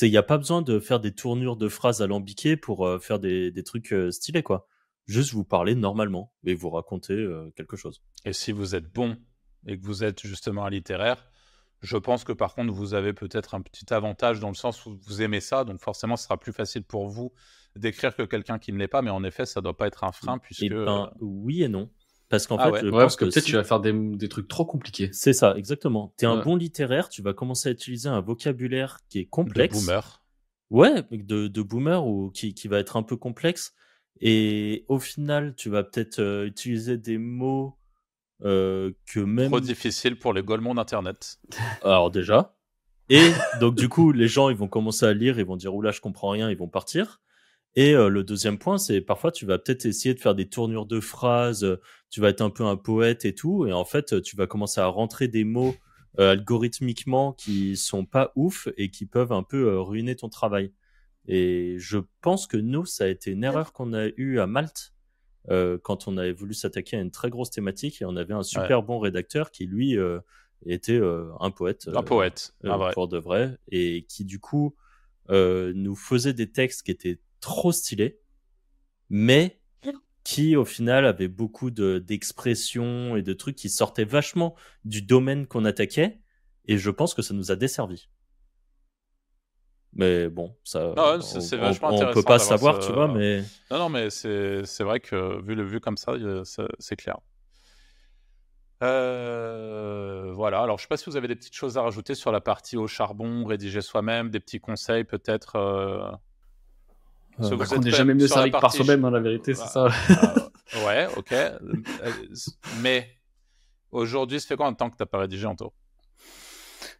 il n'y a pas besoin de faire des tournures de phrases alambiquées pour faire des, des trucs stylés quoi juste vous parler normalement et vous raconter euh, quelque chose. Et si vous êtes bon et que vous êtes justement un littéraire, je pense que par contre vous avez peut-être un petit avantage dans le sens où vous aimez ça, donc forcément ce sera plus facile pour vous d'écrire que quelqu'un qui ne l'est pas, mais en effet ça doit pas être un frein puisque. Eh ben, oui et non. Parce qu'en ah fait, je pense que, peut-être tu vas faire des, des, trucs trop compliqués. C'est ça, exactement. Tu es un bon littéraire, tu vas commencer à utiliser un vocabulaire qui est complexe. De boomer. Ouais, de, de boomer ou qui, qui va être un peu complexe. Et au final, tu vas peut-être euh, utiliser des mots euh, que même. Trop difficile pour les golemons d'Internet. Alors, déjà. Et donc, du coup, les gens, ils vont commencer à lire, ils vont dire, oula, je comprends rien, ils vont partir. Et euh, le deuxième point, c'est parfois, tu vas peut-être essayer de faire des tournures de phrases, tu vas être un peu un poète et tout. Et en fait, tu vas commencer à rentrer des mots algorithmiquement qui sont pas ouf et qui peuvent un peu ruiner ton travail. Et je pense que nous, ça a été une erreur qu'on a eue à Malte euh, quand on avait voulu s'attaquer à une très grosse thématique et on avait un super bon rédacteur qui, lui, euh, était euh, un poète. Un poète, euh, vrai. pour de vrai. Et qui, du coup, euh, nous faisait des textes qui étaient trop stylés, mais qui, au final, avaient beaucoup d'expressions et de trucs qui sortaient vachement du domaine qu'on attaquait. Et je pense que ça nous a desservi. Mais bon, ça, ah c'est on, on, peut pas savoir, tu vois, mais. Non, non, mais c'est vrai que vu le vu comme ça, c'est clair. Euh, voilà, alors je sais pas si vous avez des petites choses à rajouter sur la partie au charbon, rédiger soi-même, des petits conseils peut-être. Euh... Euh, bah, on n'est jamais mieux servi que par soi-même, hein, la vérité, c'est ça. Euh, ouais, ok. Euh, mais aujourd'hui, ça fait combien de temps que tu n'as pas rédigé, Anto?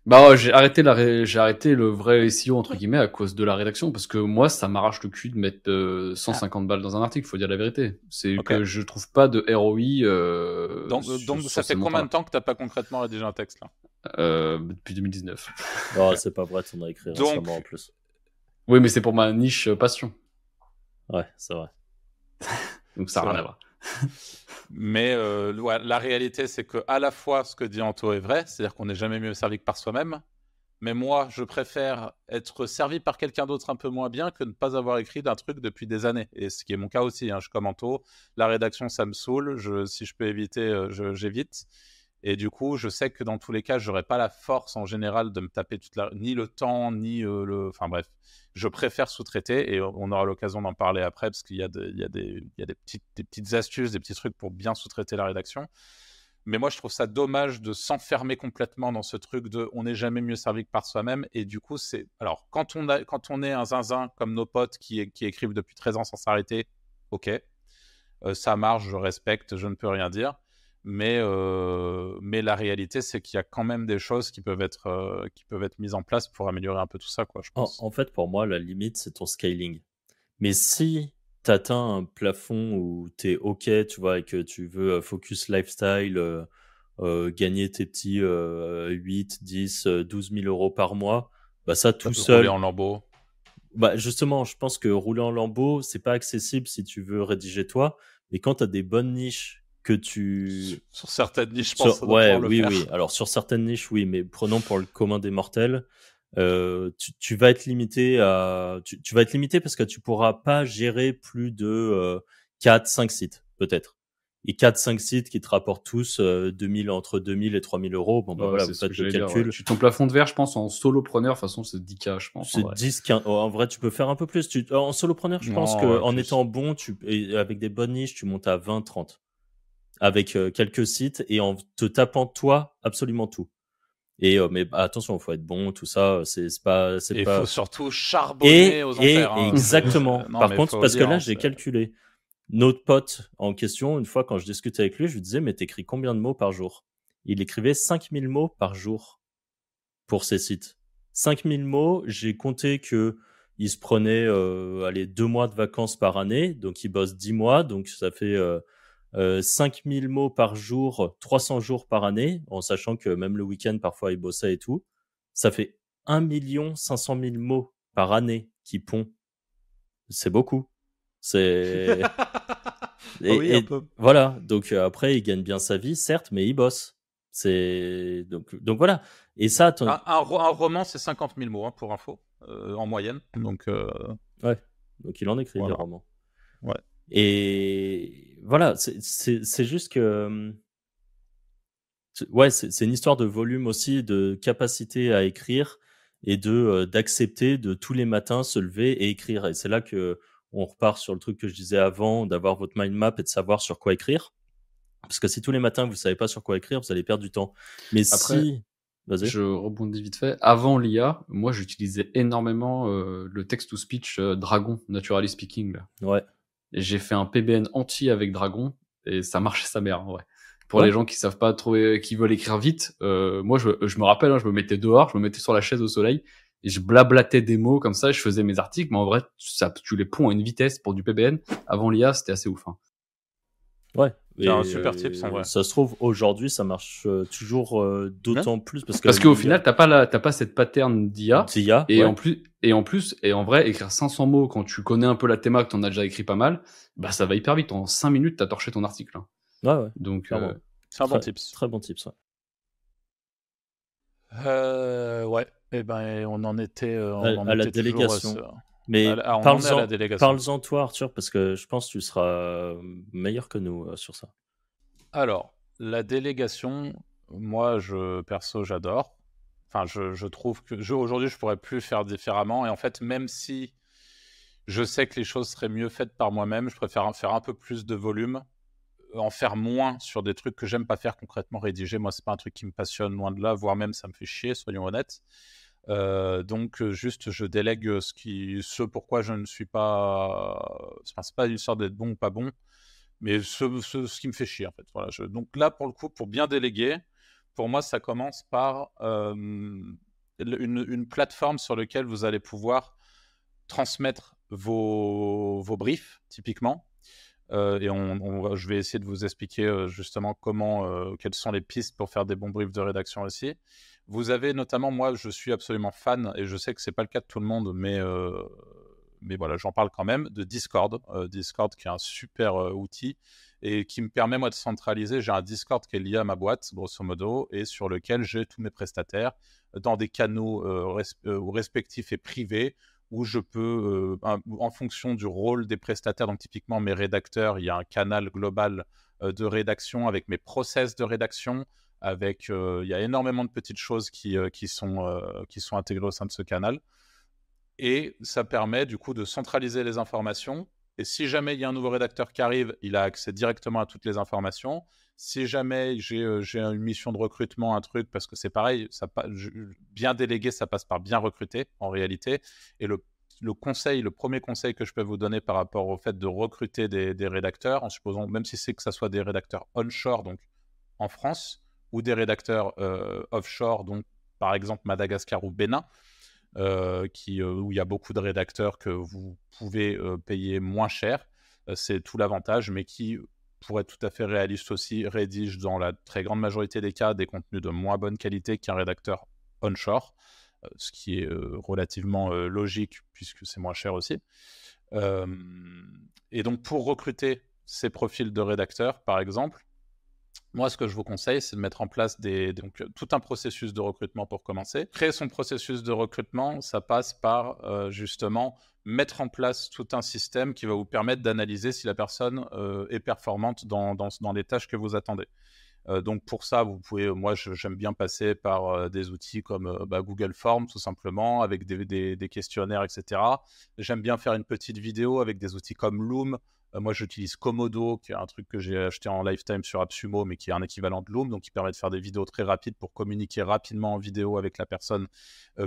Bah j'ai arrêté la j'ai arrêté le vrai SEO entre guillemets à cause de la rédaction parce que moi ça m'arrache le cul de mettre 150 euh, balles dans un article, faut dire la vérité. C'est que je trouve pas de ROI. Euh, donc, donc ça fait combien de temps que t'as pas concrètement rédigé un texte là? Euh, Depuis 2019. Non, c'est pas vrai, t'en as écrit donc... en plus. Oui, mais c'est pour ma niche euh, passion. Ouais, c'est vrai. donc ça n'a rien à voir. Mais euh, la réalité, c'est que à la fois ce que dit Anto est vrai, c'est-à-dire qu'on n'est jamais mieux servi que par soi-même. Mais moi, je préfère être servi par quelqu'un d'autre un peu moins bien que ne pas avoir écrit d'un truc depuis des années. Et ce qui est mon cas aussi. Hein. Je comme Anto, la rédaction, ça me saoule. Si je peux éviter, euh, j'évite. Et du coup, je sais que dans tous les cas, j'aurais pas la force en général de me taper toute la... ni le temps, ni euh, le. Enfin bref, je préfère sous-traiter et on aura l'occasion d'en parler après parce qu'il y a, il y a, des, il y a des, petites, des petites astuces, des petits trucs pour bien sous-traiter la rédaction. Mais moi, je trouve ça dommage de s'enfermer complètement dans ce truc de on n'est jamais mieux servi que par soi-même. Et du coup, c'est. Alors, quand on, a, quand on est un zinzin comme nos potes qui, qui écrivent depuis 13 ans sans s'arrêter, ok. Euh, ça marche, je respecte, je ne peux rien dire. Mais, euh, mais la réalité, c'est qu'il y a quand même des choses qui peuvent, être, euh, qui peuvent être mises en place pour améliorer un peu tout ça, quoi, je pense. En, fait, pour moi, la limite, c'est ton scaling. Mais si tu atteins un plafond où tu es OK, tu vois, et que tu veux focus lifestyle, euh, gagner tes petits 8, 10, 12 000 euros par mois, bah ça, tout seul. Rouler en lambeau. Bah justement, je pense que rouler en lambeau, c'est pas accessible si tu veux rédiger toi. Mais quand tu as des bonnes niches que tu sur, certaines niches, je pense. ouais, oui, oui. Alors sur certaines niches, oui, mais prenons pour le commun des mortels, euh, tu, tu, vas être limité à, tu, tu, vas être limité parce que tu pourras pas gérer plus de euh, 4, 5 sites, peut-être. Et 4, 5 sites qui te rapportent tous euh, 2000, entre 2000 et 3000 euros. Bon, bah voilà, vous faites le calcul. Tu ton plafond de verre, je pense, en solopreneur, de toute façon, c'est 10K, je pense. C'est 10, 15. en vrai, tu peux faire un peu plus. Tu, en solopreneur, je pense que en étant bon, tu, et avec des bonnes niches, tu montes à 20, 30. Avec euh, quelques sites et en te tapant toi absolument tout. Et euh, mais attention, il faut être bon, tout ça, c'est pas, c'est pas. Il faut surtout charbonner et, aux et enfers. Hein. Exactement. Par contre, parce que là, j'ai calculé. Notre pote en question, une fois quand je discutais avec lui, je lui disais, mais t'écris combien de mots par jour? Il écrivait 5000 mots par jour pour ses sites. 5000 mots, j'ai compté que il se prenait euh, allez, deux mois de vacances par année, donc il bosse 10 mois, donc ça fait euh, euh, 5000 mots par jour, 300 jours par année, en sachant que même le week-end, parfois, il bossait et tout. Ça fait 1 500 000 mots par année qui pond. C'est beaucoup. C'est... et, oui, et voilà. Donc euh, après, il gagne bien sa vie, certes, mais il bosse. C'est donc donc voilà. Et ça, ton... un, un, un, roman, c'est 50 000 mots hein, pour info, euh, en moyenne. Donc euh... ouais. Donc il en écrit voilà. des romans. Ouais. Et voilà, c'est juste que ouais, c'est une histoire de volume aussi, de capacité à écrire et de euh, d'accepter de tous les matins se lever et écrire. Et c'est là que on repart sur le truc que je disais avant, d'avoir votre mind map et de savoir sur quoi écrire. Parce que si tous les matins vous savez pas sur quoi écrire, vous allez perdre du temps. Mais Après, si, je rebondis vite fait. Avant l'IA, moi j'utilisais énormément euh, le text to speech euh, Dragon, naturally speaking. Là. Ouais. J'ai fait un PBN entier avec Dragon et ça marchait sa mère. Ouais. Pour ouais. les gens qui savent pas trouver, qui veulent écrire vite, euh, moi je, je me rappelle, hein, je me mettais dehors, je me mettais sur la chaise au soleil et je blablatais des mots comme ça, je faisais mes articles, mais en vrai, ça, tu les ponds à une vitesse pour du PBN. Avant l'IA, c'était assez ouf. Hein. Ouais. C'est un super tips en vrai. Ça se trouve aujourd'hui, ça marche euh, toujours euh, d'autant ouais. plus parce que parce qu'au final, t'as pas la, pas cette pattern d'IA. d'IA. Et ouais. en plus, et en plus, et en vrai, écrire 500 mots quand tu connais un peu la théma, que t'en as déjà écrit pas mal, bah ça va hyper vite. En 5 minutes, t'as torché ton article. Hein. Ouais, ouais. Donc, euh, c'est un bon tips. Très bon tips. Ouais. Euh, ouais. Eh ben, on en était. On à, en à était la délégation. Toujours, mais à, parle-en, parle toi, Arthur, parce que je pense que tu seras meilleur que nous euh, sur ça. Alors, la délégation, moi, je perso, j'adore. Enfin, je, je, trouve que je, aujourd'hui, je pourrais plus faire différemment. Et en fait, même si je sais que les choses seraient mieux faites par moi-même, je préfère en faire un peu plus de volume, en faire moins sur des trucs que j'aime pas faire concrètement rédiger. Moi, c'est pas un truc qui me passionne, loin de là, voire même ça me fait chier, soyons honnêtes. Euh, donc, juste, je délègue ce, qui, ce pourquoi je ne suis pas. Enfin, c'est pas une sorte d'être bon ou pas bon mais ce, qui me fait chier en fait. Donc là, pour le coup, pour bien déléguer, pour moi, ça commence par euh, une, plateforme sur laquelle vous allez pouvoir transmettre vos, briefs, typiquement. Euh, et je vais essayer de vous expliquer euh, justement comment, euh, quelles sont les pistes pour faire des bons briefs de rédaction aussi. Vous avez notamment, moi, je suis absolument fan, et je sais que c'est pas le cas de tout le monde, mais mais voilà, j'en parle quand même, de Discord. Euh, Discord qui est un super euh, outil et qui me permet moi de centraliser. J'ai un Discord qui est lié à ma boîte, grosso modo, et sur lequel j'ai tous mes prestataires dans des canaux euh, res respectifs et privés où je peux, en fonction du rôle des prestataires, donc typiquement mes rédacteurs, il y a un canal global de rédaction avec mes process de rédaction, avec, il y a énormément de petites choses qui, qui, sont, qui sont intégrées au sein de ce canal et ça permet du coup de centraliser les informations. Et si jamais il y a un nouveau rédacteur qui arrive, il a accès directement à toutes les informations. Si jamais j'ai euh, une mission de recrutement, un truc, parce que c'est pareil, bien délégué, ça passe par bien recruter en réalité. Et le, le, conseil, le premier conseil que je peux vous donner par rapport au fait de recruter des, des rédacteurs, en supposant, même si c'est que ça soit des rédacteurs onshore, donc en France, ou des rédacteurs euh, offshore, donc par exemple Madagascar ou Bénin, euh, qui, euh, où il y a beaucoup de rédacteurs que vous pouvez payer moins cher. c'est tout l'avantage, mais qui, pour être tout à fait réaliste aussi, rédige dans la très grande majorité des cas des contenus de moins bonne qualité qu'un rédacteur onshore, ce qui est relativement logique puisque c'est moins cher aussi. et donc pour recruter ces profils de rédacteurs, par exemple, moi, ce que je vous conseille, c'est de mettre en place donc, tout un processus de recrutement pour commencer. Créer son processus de recrutement, ça passe par euh, justement mettre en place tout un système qui va vous permettre d'analyser si la personne euh, est performante dans, les tâches que vous attendez. Euh, donc pour ça, vous pouvez, moi j'aime bien passer par euh, des outils comme euh, bah, Google Forms tout simplement, avec des questionnaires, etc. J'aime bien faire une petite vidéo avec des outils comme Loom. Moi j'utilise Komodo, qui est un truc que j'ai acheté en lifetime sur AppSumo, mais qui est un équivalent de Loom, donc qui permet de faire des vidéos très rapides pour communiquer rapidement en vidéo avec la personne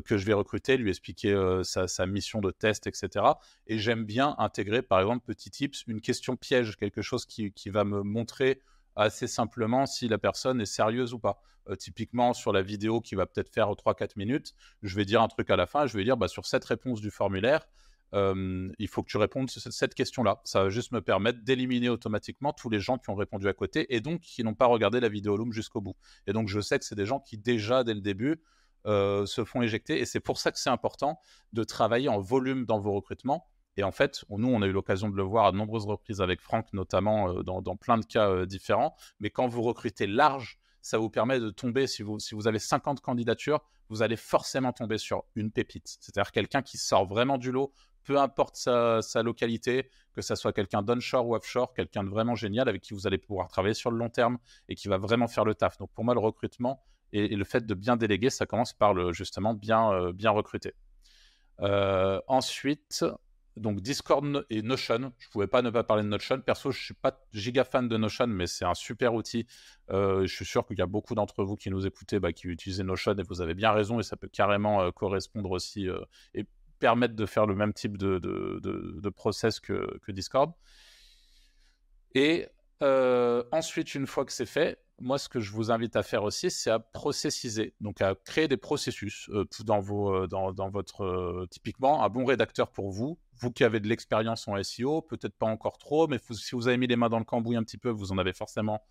que je vais recruter, lui expliquer sa, sa, mission de test, etc. Et j'aime bien intégrer, par exemple, petit tips, une question piège, quelque chose qui, va me montrer assez simplement si la personne est sérieuse ou pas. Euh, typiquement, sur la vidéo qui va peut-être faire 3-4 minutes, je vais dire un truc à la fin, je vais dire bah, sur cette réponse du formulaire, il faut que tu répondes à cette question-là. Ça va juste me permettre d'éliminer automatiquement tous les gens qui ont répondu à côté et donc qui n'ont pas regardé la vidéo Loom jusqu'au bout. Et donc, je sais que c'est des gens qui, déjà, dès le début, euh, se font éjecter. Et c'est pour ça que c'est important de travailler en volume dans vos recrutements et en fait, nous, on a eu l'occasion de le voir à de nombreuses reprises avec Franck, notamment euh, dans, dans, plein de cas euh, différents. Mais quand vous recrutez large, ça vous permet de tomber, si vous, si vous avez 50 candidatures, vous allez forcément tomber sur une pépite. C'est-à-dire quelqu'un qui sort vraiment du lot, peu importe sa, localité, que ça soit quelqu'un d'onshore ou offshore, quelqu'un de vraiment génial avec qui vous allez pouvoir travailler sur le long terme et qui va vraiment faire le taf. Donc pour moi, le recrutement et, le fait de bien déléguer, ça commence par le, justement bien, euh, bien recruter. Euh, ensuite, donc Discord et Notion. Je pouvais pas ne pas parler de Notion. Perso, je suis pas giga fan de Notion, mais c'est un super outil. Euh, je suis sûr qu'il y a beaucoup d'entre vous qui nous écoutez, bah, qui utilisent Notion et vous avez bien raison et ça peut carrément correspondre aussi permettre de faire le même type de, de, de, process que, que, Discord. Et ensuite, une fois que c'est fait, moi, ce que je vous invite à faire aussi, c'est à processiser, donc à créer des processus euh, dans, vos, dans, dans votre, euh, typiquement, un bon rédacteur pour vous, vous qui avez de l'expérience en SEO, peut-être pas encore trop, mais si vous avez mis les mains dans le cambouis un petit peu, vous en avez forcément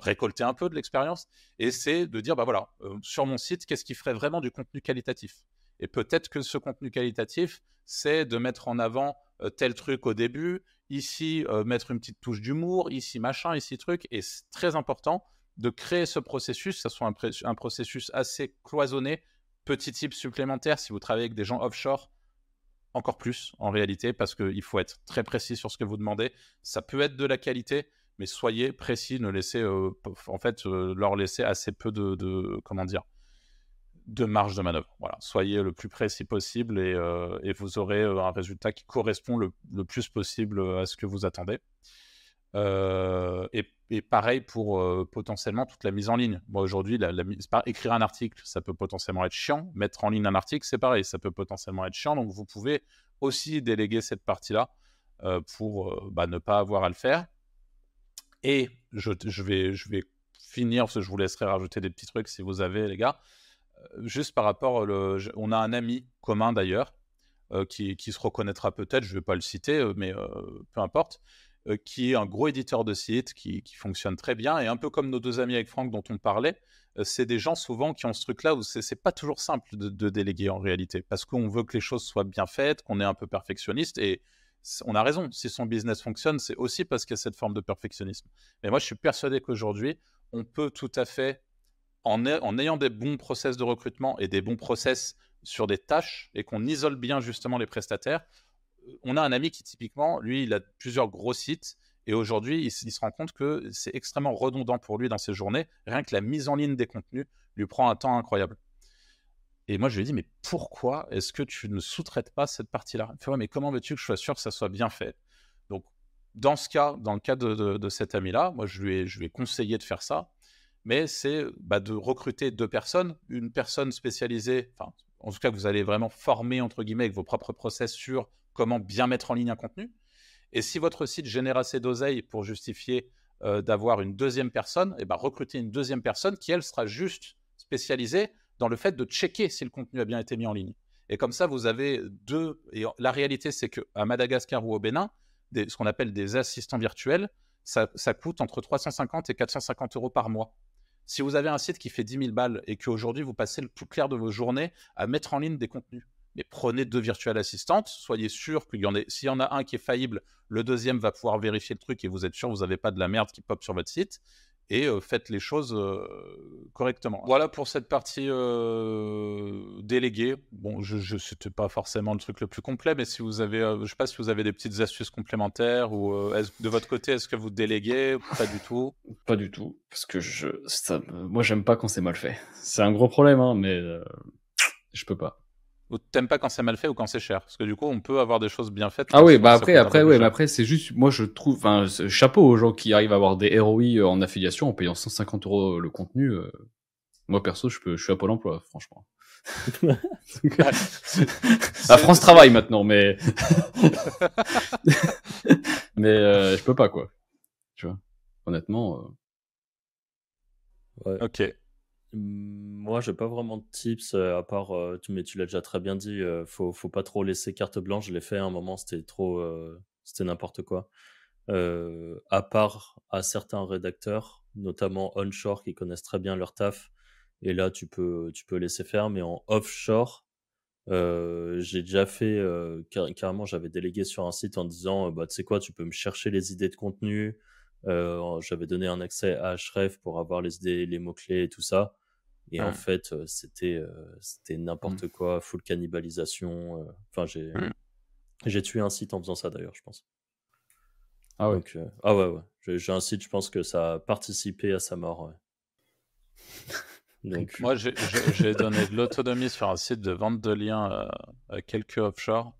récolté un peu de l'expérience. Et c'est de dire, bah voilà, euh, sur mon site, qu'est-ce qui ferait vraiment du contenu qualitatif? Et peut-être que ce contenu qualitatif, c'est de mettre en avant euh, tel truc au début, ici euh, mettre une petite touche d'humour, ici machin, ici truc. Et c'est très important de créer ce processus, ça soit un, processus assez cloisonné, petit type supplémentaire si vous travaillez avec des gens offshore encore plus en réalité parce qu'il faut être très précis sur ce que vous demandez. Ça peut être de la qualité, mais soyez précis, ne laissez euh, en fait leur laisser assez peu de, comment dire de marge de manœuvre. Voilà, soyez le plus précis possible et, euh, vous aurez euh, un résultat qui correspond le, plus possible à ce que vous attendez. Euh, et, pareil pour euh, potentiellement toute la mise en ligne. Moi aujourd'hui, la, la, écrire un article, ça peut potentiellement être chiant. Mettre en ligne un article, c'est pareil, ça peut potentiellement être chiant. Donc vous pouvez aussi déléguer cette partie-là euh, pour euh, bah, ne pas avoir à le faire. Et je, je, vais, je vais finir, parce que je vous laisserai rajouter des petits trucs si vous avez, les gars. Euh, juste par rapport, le, on a un ami commun d'ailleurs, euh, qui, se reconnaîtra peut-être, je ne vais pas le citer, mais peu importe, euh, qui est un gros éditeur de sites, qui, fonctionne très bien. Et un peu comme nos deux amis avec Franck dont on parlait, euh, c'est des gens souvent qui ont ce truc-là où c'est pas toujours simple de, de, déléguer en réalité, parce qu'on veut que les choses soient bien faites, qu'on est un peu perfectionniste. Et on a raison, si son business fonctionne, c'est aussi parce qu'il y a cette forme de perfectionnisme. Mais moi, je suis persuadé qu'aujourd'hui, on peut tout à fait, en, ayant des bons process de recrutement et des bons process sur des tâches, et qu'on isole bien justement les prestataires, on a un ami qui typiquement, lui, il a plusieurs gros sites et aujourd'hui, il, se rend compte que c'est extrêmement redondant pour lui dans ses journées. Rien que la mise en ligne des contenus lui prend un temps incroyable. Et moi, je lui ai dit, mais pourquoi est-ce que tu ne sous-traites pas cette partie-là? Il fait, ouais, mais comment veux-tu que je sois sûr que ça soit bien fait? Donc, dans ce cas, dans le cas de, de, de cet ami-là, moi, je lui, ai, je lui ai conseillé de faire ça, mais c'est bah, de recruter deux personnes, une personne spécialisée, enfin, en tout cas, vous allez vraiment former, entre guillemets, avec vos propres process sur comment bien mettre en ligne un contenu. Et si votre site génère assez d'oseille pour justifier euh, d'avoir une deuxième personne, eh ben recrutez une deuxième personne qui, elle, sera juste spécialisée dans le fait de checker si le contenu a bien été mis en ligne. Et comme ça, vous avez deux. Et la réalité, c'est qu'à Madagascar ou au Bénin, ce qu'on appelle des assistants virtuels, ça, coûte entre 350 et 450 euros par mois. Si vous avez un site qui fait 10 000 balles et qu'aujourd'hui vous passez le plus clair de vos journées à mettre en ligne des contenus, mais prenez deux virtuelles assistantes, soyez sûr qu'il y en ait, s'il y en a un qui est faillible, le deuxième va pouvoir vérifier le truc et vous êtes sûr que vous n'avez pas de la merde qui pop sur votre site. Et faites les choses correctement. Voilà pour cette partie déléguée. Bon, je, je c'était pas forcément le truc le plus complet, mais si vous avez, je sais pas si vous avez des petites astuces complémentaires ou de votre côté, est-ce que vous déléguez Pas du tout? Pas du tout, parce que je, ça, moi j'aime pas quand c'est mal fait. C'est un gros problème, hein, mais je peux pas. Ou t'aimes pas quand c'est mal fait ou quand c'est cher Parce que du coup, on peut avoir des choses bien faites. Ah oui, bah après, après, ouais, mais après, c'est juste, moi, je trouve, enfin, chapeau aux gens qui arrivent à avoir des ROI euh, en affiliation en payant 150 euros le contenu. Euh. Moi, perso, je peux, je suis à Pôle emploi, franchement. La France travaille maintenant, mais, mais euh, je peux pas, quoi. Tu vois, honnêtement. Ouais. Ok. Moi, j'ai pas vraiment de tips euh, à part, euh, mais tu l'as déjà très bien dit, euh, faut, faut pas trop laisser carte blanche. Je l'ai fait à un moment, c'était trop, c'était n'importe quoi. à part à certains rédacteurs, notamment onshore, qui connaissent très bien leur taf. Et là, tu peux, tu peux laisser faire, mais en offshore, j'ai déjà fait, carrément, j'avais délégué sur un site en disant, bah, tu sais quoi, tu peux me chercher les idées de contenu. J'avais donné un accès à Href pour avoir les idées, les mots-clés et tout ça. Et en fait, c'était c'était n'importe mmh. quoi, full cannibalisation. Enfin, j'ai mmh. j'ai tué un site en faisant ça d'ailleurs, je pense. Ah ouais. ah ouais, ouais. J'ai un site, je pense que ça a participé à sa mort. Donc... Moi, j'ai donné de l'autonomie sur un site de vente de liens à quelques offshore.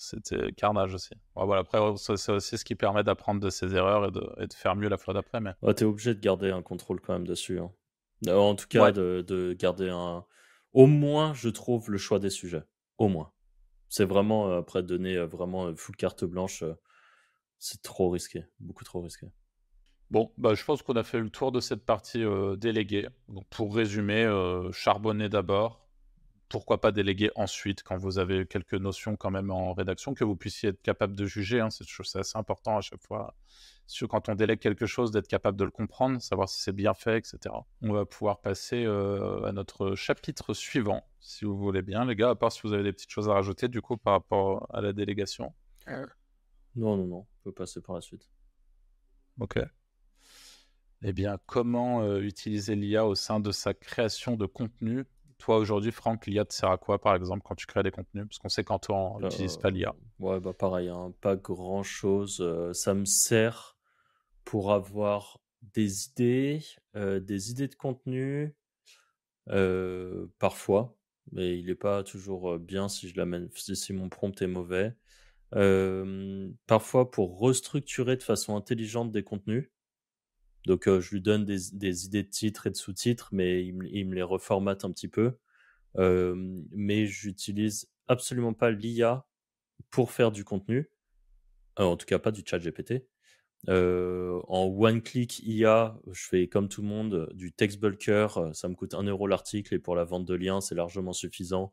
C'était carnage aussi. voilà, après, c'est aussi ce qui permet d'apprendre de ses erreurs et de, et de, faire mieux la fois d'après. Mais... Ouais, t'es obligé de garder un contrôle quand même dessus. Hein. Euh, en tout cas, de, garder un. Au moins, je trouve le choix des sujets. Au moins. C'est vraiment, euh, après, donner euh, vraiment full carte blanche, c'est trop risqué. Beaucoup trop risqué. Bon, bah, je pense qu'on a fait le tour de cette partie déléguée. Donc, pour résumer, charbonner d'abord. Pourquoi pas déléguer ensuite quand vous avez quelques notions quand même en rédaction, que vous puissiez être capable de juger. Hein, c'est assez important à chaque fois quand on délègue quelque chose, d'être capable de le comprendre, savoir si c'est bien fait, etc. On va pouvoir passer euh, à notre chapitre suivant, si vous voulez bien, les gars, à part si vous avez des petites choses à rajouter, du coup, par rapport à la délégation. Euh. Non, non, non, on peut passer par la suite. Ok. Eh bien, comment euh, utiliser l'IA au sein de sa création de contenu toi aujourd'hui, Franck, l'IA te sert à quoi, par exemple, quand tu crées des contenus? Parce qu'on sait qu'Antoine n'utilise pas l'IA. Ouais, bah pareil, hein, pas grand chose. ça me sert pour avoir des idées, euh, des idées de contenu, euh, parfois, mais il n'est pas toujours bien si je l'amène, si mon prompt est mauvais. parfois pour restructurer de façon intelligente des contenus. Donc je lui donne des, idées de titres et de sous-titres, mais il, me les reformate un petit peu. mais j'utilise absolument pas l'IA pour faire du contenu, en tout cas pas du chat GPT. En one-click IA, je fais comme tout le monde du text bulker. Ça me coûte 1 euro l'article et pour la vente de liens, c'est largement suffisant.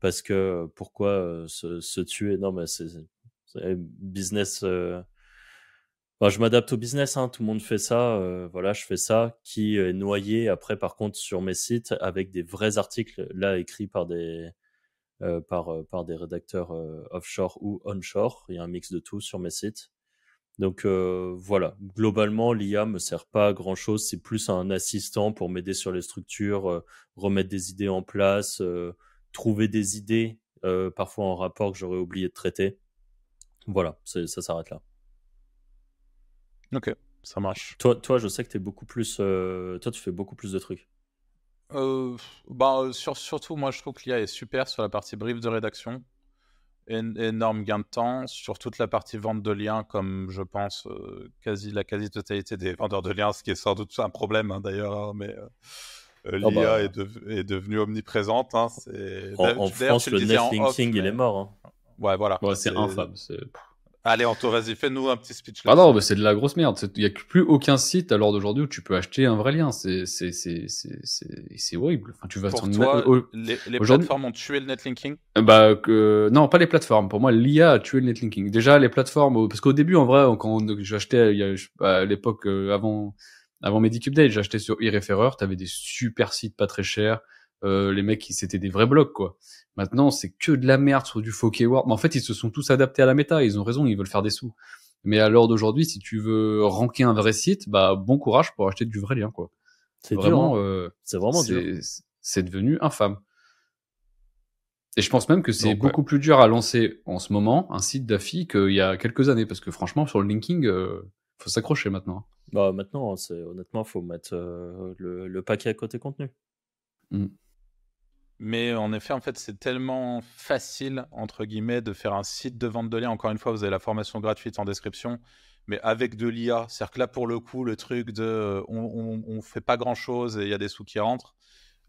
Parce que pourquoi se, tuer? Non, mais c'est business. Je m'adapte au business, hein, tout le monde fait ça. voilà, je fais ça qui est noyé après, par contre, sur mes sites avec des vrais articles, là écrits par des, par, par des rédacteurs offshore ou onshore. Il y a un mix de tout sur mes sites. Donc euh, voilà, globalement, l'IA me sert pas à grand chose. C'est plus un assistant pour m'aider sur les structures, euh, remettre des idées en place, euh, trouver des idées, parfois en rapport que j'aurais oublié de traiter. Voilà, ça s'arrête là. Ok, ça marche. Toi, toi, je sais que tu es beaucoup plus. toi, tu fais beaucoup plus de trucs. bah, sur, surtout, moi, je trouve que l'IA est super sur la partie brief de rédaction énorme gain de temps sur toute la partie vente de liens, comme je pense euh, quasi la quasi-totalité des vendeurs de liens, ce qui est sans doute un problème hein, d'ailleurs, hein, mais euh, euh, oh, l'IA bah. est, devenue omniprésente. Hein, en, France, le netlinking, il est mort. Ouais, voilà. c'est infâme. Allez, Anto, vas-y, fais-nous un petit speech. Ah non, mais c'est de la grosse merde. Il n'y a plus aucun site à l'heure d'aujourd'hui où tu peux acheter un vrai lien. C'est, c'est, c'est, c'est, horrible. Enfin, tu vas Pour toi, les, les plateformes ont tué le netlinking? Bah, que... non, pas les plateformes. Pour moi, l'IA a tué le netlinking. Déjà, les plateformes, parce qu'au début, en vrai, quand j'achetais, à l'époque, euh, avant, avant Medicube j'achetais sur e-referrer, t'avais des super sites pas très chers. Euh, les mecs, c'était des vrais blogs, quoi. Maintenant, c'est que de la merde sur du faux keyword. Mais en fait, ils se sont tous adaptés à la méta. Ils ont raison, ils veulent faire des sous. Mais à l'heure d'aujourd'hui, si tu veux ranker un vrai site, bah bon courage pour acheter du vrai lien, quoi. C'est Vraiment, dur, hein. euh, C'est vraiment dur. c'est devenu infâme. Et je pense même que c'est ouais. beaucoup plus dur à lancer en ce moment un site d'affi qu'il y a quelques années, parce que franchement, sur le linking, euh, faut s'accrocher maintenant. Bah, maintenant, c'est honnêtement, faut mettre euh, le, le paquet à côté contenu. Mais en effet, en fait, c'est tellement facile, entre guillemets, de faire un site de vente de liens. Encore une fois, vous avez la formation gratuite en description, mais avec de l'IA. C'est-à-dire que là, pour le coup, le truc de euh, on, on fait pas grand-chose et il y a des sous qui rentrent,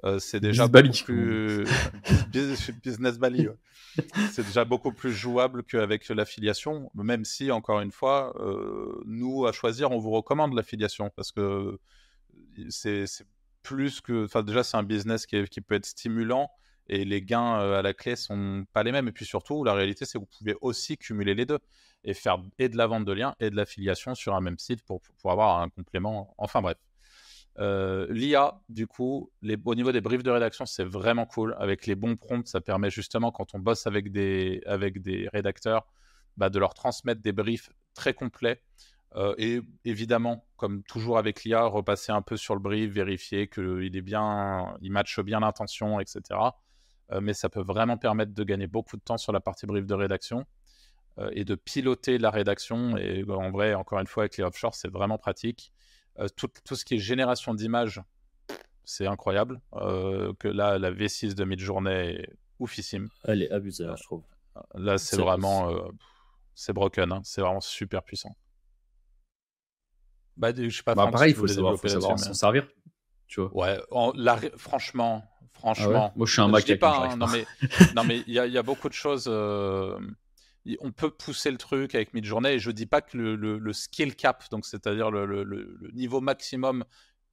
euh, c'est déjà Business beaucoup plus... Business- ouais. C'est déjà beaucoup plus jouable qu'avec l'affiliation, même si, encore une fois, euh, nous, à choisir, on vous recommande l'affiliation parce que c'est plus que. Déjà, c'est un business qui, peut être stimulant et les gains euh, à la clé sont pas les mêmes. Et puis surtout, la réalité, c'est que vous pouvez aussi cumuler les deux et faire et de la vente de liens et de l'affiliation sur un même site pour, avoir un complément. Enfin, bref. Euh, L'IA, du coup, au niveau des briefs de rédaction, c'est vraiment cool. Avec les bons prompts, ça permet justement, quand on bosse avec des, avec des rédacteurs, bah, de leur transmettre des briefs très complets. Euh, et évidemment, comme toujours avec l'IA, repasser un peu sur le brief, vérifier qu'il est bien, il matche bien l'intention, etc. Euh, mais ça peut vraiment permettre de gagner beaucoup de temps sur la partie brief de rédaction euh, et de piloter la rédaction. Et en vrai, encore une fois, avec les offshore, c'est vraiment pratique. Tout, tout, ce qui est génération d'images, c'est incroyable. Que là, la V6 de Midjourney est oufissime. Elle est abusée, hein, je trouve. Là, c'est vraiment. C'est broken. Hein. C'est vraiment super puissant. Bah, je sais pas. Bah, pareil, il faut savoir, faut savoir s'en servir. Tu vois. Ouais, en, la, franchement, franchement. Ah ouais? Moi, je suis un Mac. Je dis pas, hein, non, mais non, mais il y, y, a beaucoup de choses. Euh, on peut pousser le truc avec Midjourney et je dis pas que le, le, le skill cap, donc c'est-à-dire le, le, niveau maximum,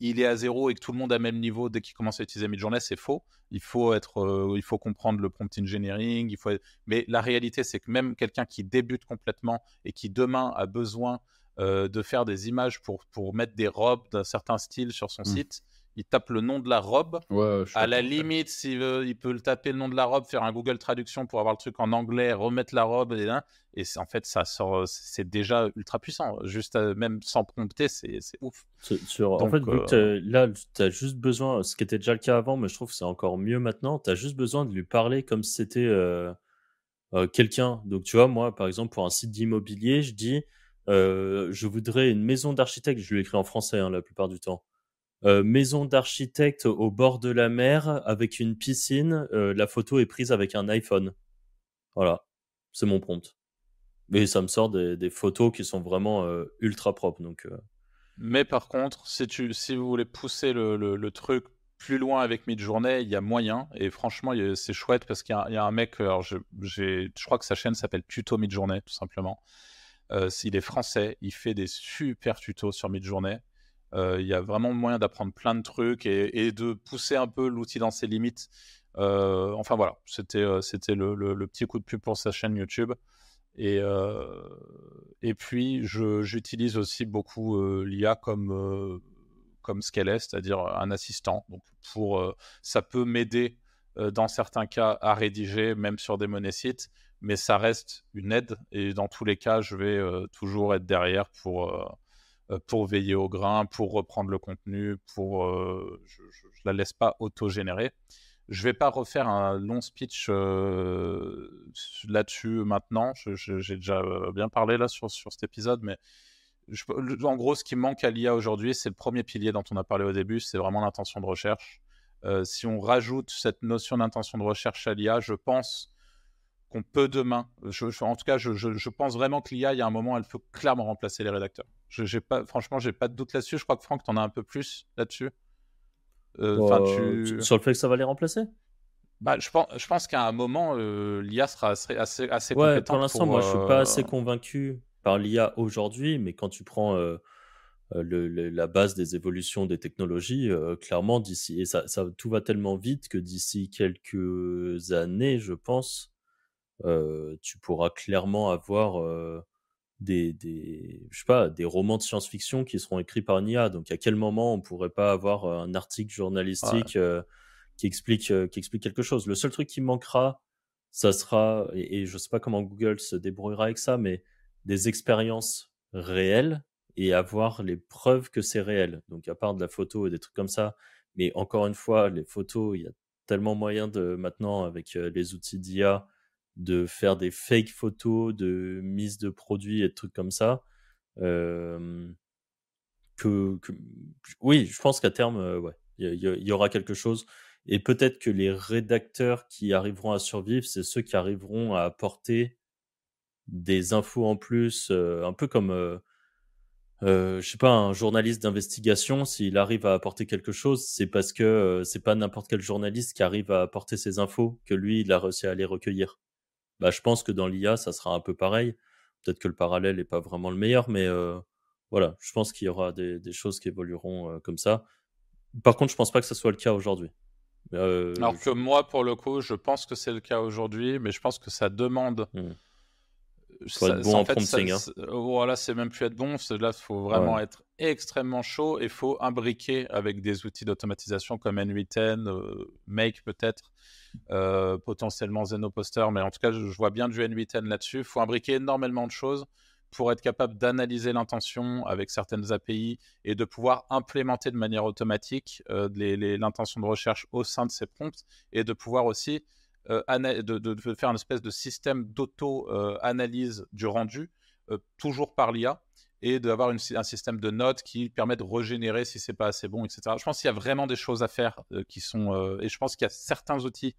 il est à zéro et que tout le monde a le même niveau dès qu'il commence à utiliser Midjourney, c'est faux. Il faut être, euh, il faut comprendre le prompt engineering, il faut. Mais la réalité, c'est que même quelqu'un qui débute complètement et qui demain a besoin euh, de faire des images pour pour mettre des robes d'un certain style sur son mmh. site, il tape le nom de la robe. Ouais, à la limite, s'il veut, il peut le taper le nom de la robe, faire un Google Traduction pour avoir le truc en anglais, remettre la robe, et, et en fait, ça sort, c'est déjà ultra puissant. Juste euh, même sans prompter, c'est ouf. Sur, Donc, en fait, euh... là, tu as juste besoin, ce qui était déjà le cas avant, mais je trouve que c'est encore mieux maintenant, tu as juste besoin de lui parler comme si c'était quelqu'un. Donc, tu vois, moi, par exemple, pour un site d'immobilier, je dis, je voudrais une maison d'architecte, je lui écris en français hein, la plupart du temps. Maison d'architecte au bord de la mer avec une piscine. La photo est prise avec un iPhone. Voilà, c'est mon prompt. Et ça me sort des, photos qui sont vraiment ultra propres. Donc, Mais par contre, si, tu, si vous voulez pousser le, truc plus loin avec Midjourney, il y a moyen. Et franchement, c'est chouette parce qu'il y, y, a un mec, alors je, je crois que sa chaîne s'appelle Tuto Midjourney, tout simplement. Euh, il est français, il fait des super tutos sur Midjourney. Il euh, y a vraiment moyen d'apprendre plein de trucs et, de pousser un peu l'outil dans ses limites. Euh, enfin voilà, c'était euh, c'était le, petit coup de pub pour sa chaîne YouTube. Et, euh, et puis, j'utilise aussi beaucoup l'IA comme, comme ce qu'elle est, c'est-à-dire un assistant. Donc pour, ça peut m'aider dans certains cas à rédiger, même sur des monnaies sites, mais ça reste une aide. Et dans tous les cas, je vais toujours être derrière pour pour veiller au grain, pour reprendre le contenu, pour euh, je, je, la laisse pas auto-générer. Je vais pas refaire un long speech euh, là-dessus maintenant. J'ai déjà bien parlé là sur, sur cet épisode, mais en gros, ce qui manque à l'IA aujourd'hui, c'est le premier pilier dont on a parlé au début, c'est vraiment l'intention de recherche. Euh, si on rajoute cette notion d'intention de recherche à l'IA, je pense qu'on peut demain, je, je, en tout cas, je, je pense vraiment que l'IA, il y a un moment, elle peut clairement remplacer les rédacteurs. Je, pas, franchement, j'ai pas de doute là-dessus. Je crois que Franck, tu en as un peu plus là-dessus. Euh, euh, tu... Sur le fait que ça va les remplacer? Bah, je pense, je pense qu'à un moment, euh, l'IA sera assez, assez, assez ouais, compétente. Pour l'instant, moi, je suis pas assez convaincu par l'IA aujourd'hui, mais quand tu prends le, le, la base des évolutions des technologies, clairement, d'ici, et ça, ça, tout va tellement vite que d'ici quelques années, je pense, euh, tu pourras clairement avoir euh, des, des, je sais pas, des romans de science-fiction qui seront écrits par une IA. Donc, à quel moment on pourrait pas avoir un article journalistique ouais. euh, qui explique, qui explique quelque chose? Le seul truc qui manquera, ça sera, et, et je sais pas comment Google se débrouillera avec ça, mais des expériences réel et avoir les preuves que c'est réel. Donc à part de la photo et des trucs comme ça, mais encore une fois, les photos, il y a tellement moyen de maintenant avec les outils d'IA de faire des fake photos, de mise de produits et de trucs comme ça. que, oui, je pense qu'à terme, ouais, il y, aura quelque chose. Et peut-être que les rédacteurs qui arriveront à survivre, c'est ceux qui arriveront à apporter des infos en plus, un peu comme euh, je sais pas, un journaliste d'investigation, s'il arrive à apporter quelque chose, c'est parce que euh, c'est pas n'importe quel journaliste qui arrive à apporter ces infos que lui, il a réussi à les recueillir. Bah, je pense que dans l'IA, ça sera un peu pareil. Peut-être que le parallèle n'est pas vraiment le meilleur, mais euh, voilà, je pense qu'il y aura des, des, choses qui évolueront euh, comme ça. Par contre, je pense pas que ce soit le cas aujourd'hui. Euh, Alors que moi, pour le coup, je pense que c'est le cas aujourd'hui, mais je pense que ça demande. Mmh faut être bon en, prompting. Hein. Voilà, c'est même plus être bon. Là, il faut vraiment être extrêmement chaud et il faut imbriquer avec des outils d'automatisation comme N8N, euh, Make peut-être, euh, potentiellement Zenoposter, mais en tout cas, je, vois bien du N8N là-dessus. Il faut imbriquer énormément de choses pour être capable d'analyser l'intention avec certaines API et de pouvoir implémenter de manière automatique euh, l'intention de recherche au sein de ces prompts et de pouvoir aussi euh, de, faire une espèce de système d'auto-analyse du rendu, euh, toujours par l'IA, et d'avoir un système de notes qui permet de régénérer si c'est pas assez bon, etc. Je pense qu'il y a vraiment des choses à faire euh, qui sont, et je pense qu'il y a certains outils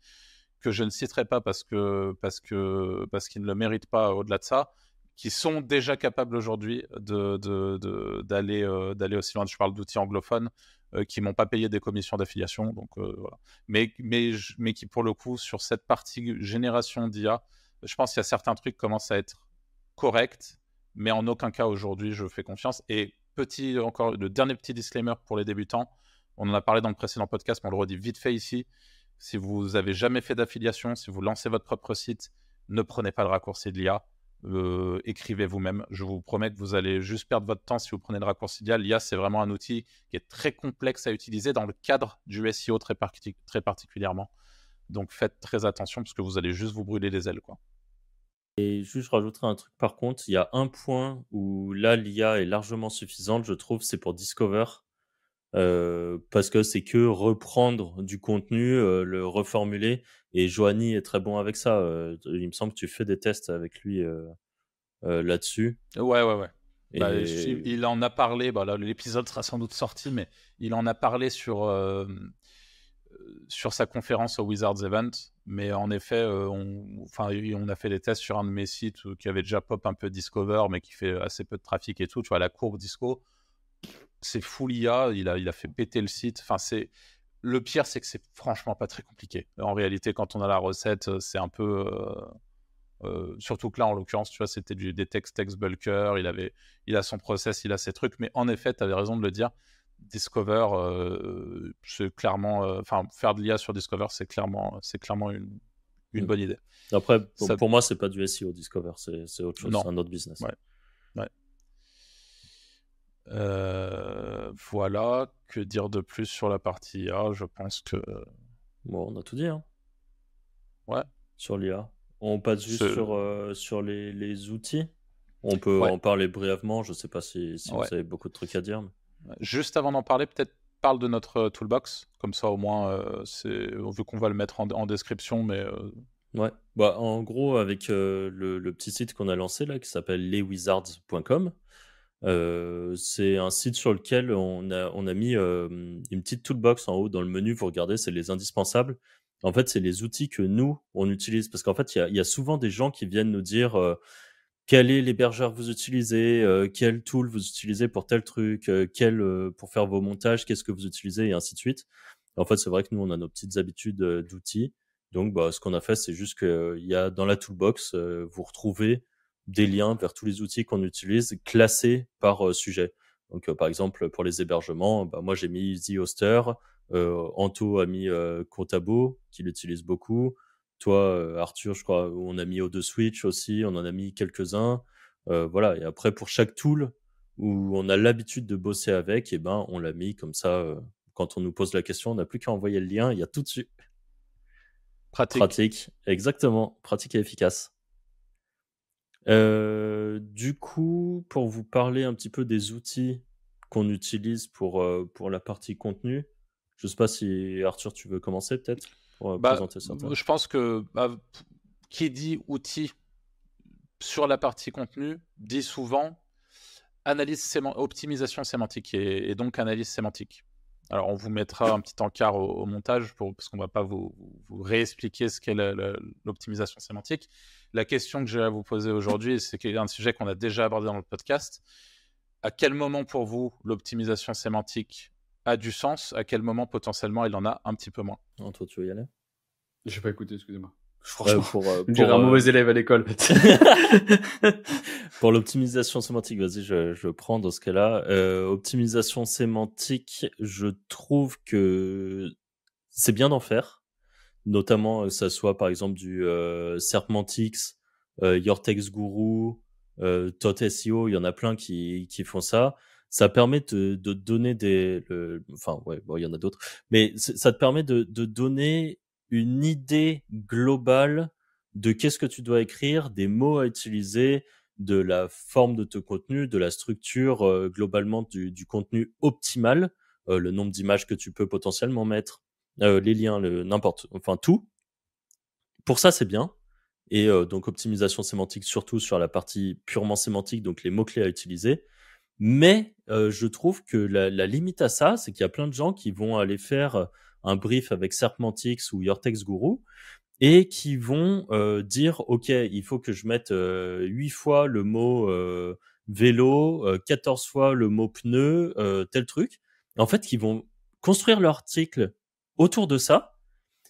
que je ne citerai pas parce que parce que parce qu'ils ne le méritent pas au-delà de ça, qui sont déjà capables aujourd'hui de, de, d'aller aussi loin. Je parle d'outils anglophones euh, qui m'ont pas payé des commissions d'affiliation. Donc euh, voilà. Mais, mais, mais qui, pour le coup, sur cette partie génération d'IA, je pense qu'il y a certains trucs qui commencent à être corrects, mais en aucun cas aujourd'hui, je fais confiance. Et petit, encore le dernier petit disclaimer pour les débutants, on en a parlé dans le précédent podcast, mais on le redit vite fait ici. Si vous avez jamais fait d'affiliation, si vous lancez votre propre site, ne prenez pas le raccourci de l'IA. Euh, écrivez vous-même. Je vous promets que vous allez juste perdre votre temps si vous prenez le raccourci d'IA. L'IA, c'est vraiment un outil qui est très complexe à utiliser dans le cadre du SEO très, particulièrement. Donc faites très attention parce que vous allez juste vous brûler les ailes. Quoi. Et juste, je rajouterai un truc par contre. Il y a un point où là, l'IA est largement suffisante, je trouve, c'est pour Discover. Euh, parce que c'est que reprendre du contenu, euh, le reformuler. Et Joanie est très bon avec ça. Euh, il me semble que tu fais des tests avec lui là-dessus. Ouais, ouais, ouais. Bah, il en a parlé. Bah, l'épisode sera sans doute sorti, mais il en a parlé sur sur sa conférence au Wizards Event. Mais en effet, on, enfin, on a fait des tests sur un de mes sites qui avait déjà pop un peu Discover, mais qui fait assez peu de trafic et tout. Tu vois, la courbe Disco, c'est full IA, il a, il a fait péter le site. Enfin, c'est le pire, c'est que c'est franchement pas très compliqué. En réalité, quand on a la recette, euh, c'est un peu. Euh, euh, surtout que là, en l'occurrence, tu vois, c'était des textes text bulker, il, avait, il a son process, il a ses trucs, mais en effet, tu avais raison de le dire. Discover, c'est clairement. Enfin, faire de l'IA sur Discover, c'est clairement, c'est clairement une, une mm. bonne idée. Après, pour, moi, c'est pas du SEO Discover, c'est autre chose, c'est un autre business. Ouais. Euh, voilà, que dire de plus sur la partie IA Je pense que. Bon, on a tout dit. Hein. Ouais. Sur l'IA. On passe juste sur, euh, sur les, les, outils. On peut en parler brièvement. Je sais pas si, si vous avez beaucoup de trucs à dire. Juste avant d'en parler, peut-être parle de notre toolbox. Comme ça, au moins, euh, c'est vu qu'on va le mettre en, description, mais. Ouais. Bah, en gros, avec le, le, petit site qu'on a lancé là, qui s'appelle leswizards.com, euh, c'est un site sur lequel on a, on a mis euh, une petite toolbox en haut dans le menu. Vous regardez, c'est les indispensables. En fait, c'est les outils que nous, on utilise. Parce qu'en fait, il y a, y a, souvent des gens qui viennent nous dire euh, quel est l'hébergeur vous utilisez, quel tool vous utilisez pour tel truc, quel pour faire vos montages, qu'est-ce que vous utilisez, et ainsi de suite. En fait, c'est vrai que nous, on a nos petites habitudes d'outils. Donc, bah, ce qu'on a fait, c'est juste qu'il y a dans la toolbox, vous retrouvez des liens vers tous les outils qu'on utilise classés par euh, sujet. Donc, euh, par exemple, pour les hébergements, bah, moi j'ai mis Easy Hoster, euh, Anto a mis Contabo, qui l'utilise beaucoup. Toi, Arthur, je crois, on a mis O2 Switch aussi, on en a mis quelques-uns. voilà. Et après, pour chaque tool où on a l'habitude de bosser avec, et eh ben, on l'a mis comme ça. quand on nous pose la question, on n'a plus qu'à envoyer le lien, il y a tout dessus. Pratique. Pratique, exactement. Pratique et efficace. Euh, du coup, pour vous parler un petit peu des outils qu'on utilise pour, euh, pour la partie contenu, je sais pas si Arthur, tu veux commencer peut-être pour Bah, présenter ça. je pense que bah, qui dit outil sur la partie contenu dit souvent analyse séman- optimisation sémantique et, et donc analyse sémantique. Alors on vous mettra un petit encart au, au montage pour, parce qu'on va pas vous, vous réexpliquer ce qu'est l'optimisation sémantique. La question que j'ai à vous poser aujourd'hui, c'est qu'il y a un sujet qu'on a déjà abordé dans le podcast. À quel moment pour vous l'optimisation sémantique a du sens? À quel moment potentiellement il en a un petit peu moins? Non, toi, tu veux y aller? J'ai pas écouté, excusez-moi. Franchement, pour, euh, je me dirais pour, un euh, mauvais élève à l'école. Pour l'optimisation sémantique, vas-y, je, je prends dans ce cas-là. Euh, optimisation sémantique, je trouve que c'est bien d'en faire, notamment euh, que ça soit par exemple du euh, Serpentix, euh, Your Text Guru, Tot SEO, il y en a plein qui, qui font ça. Ça permet de, de donner des, le- enfin ouais, bon, il y en a d'autres, mais ça te permet de, de donner une idée globale de qu'est-ce que tu dois écrire, des mots à utiliser, de la forme de ton contenu, de la structure euh, globalement du, du contenu optimal, euh, le nombre d'images que tu peux potentiellement mettre, euh, les liens, le n'importe, enfin tout. Pour ça, c'est bien. Et euh, donc optimisation sémantique surtout sur la partie purement sémantique, donc les mots clés à utiliser. Mais euh, je trouve que la, la limite à ça, c'est qu'il y a plein de gens qui vont aller faire un brief avec Serpentix ou Your Guru et qui vont euh, dire ok il faut que je mette euh, 8 fois le mot euh, vélo euh, 14 fois le mot pneu euh, tel truc en fait qui vont construire leur article autour de ça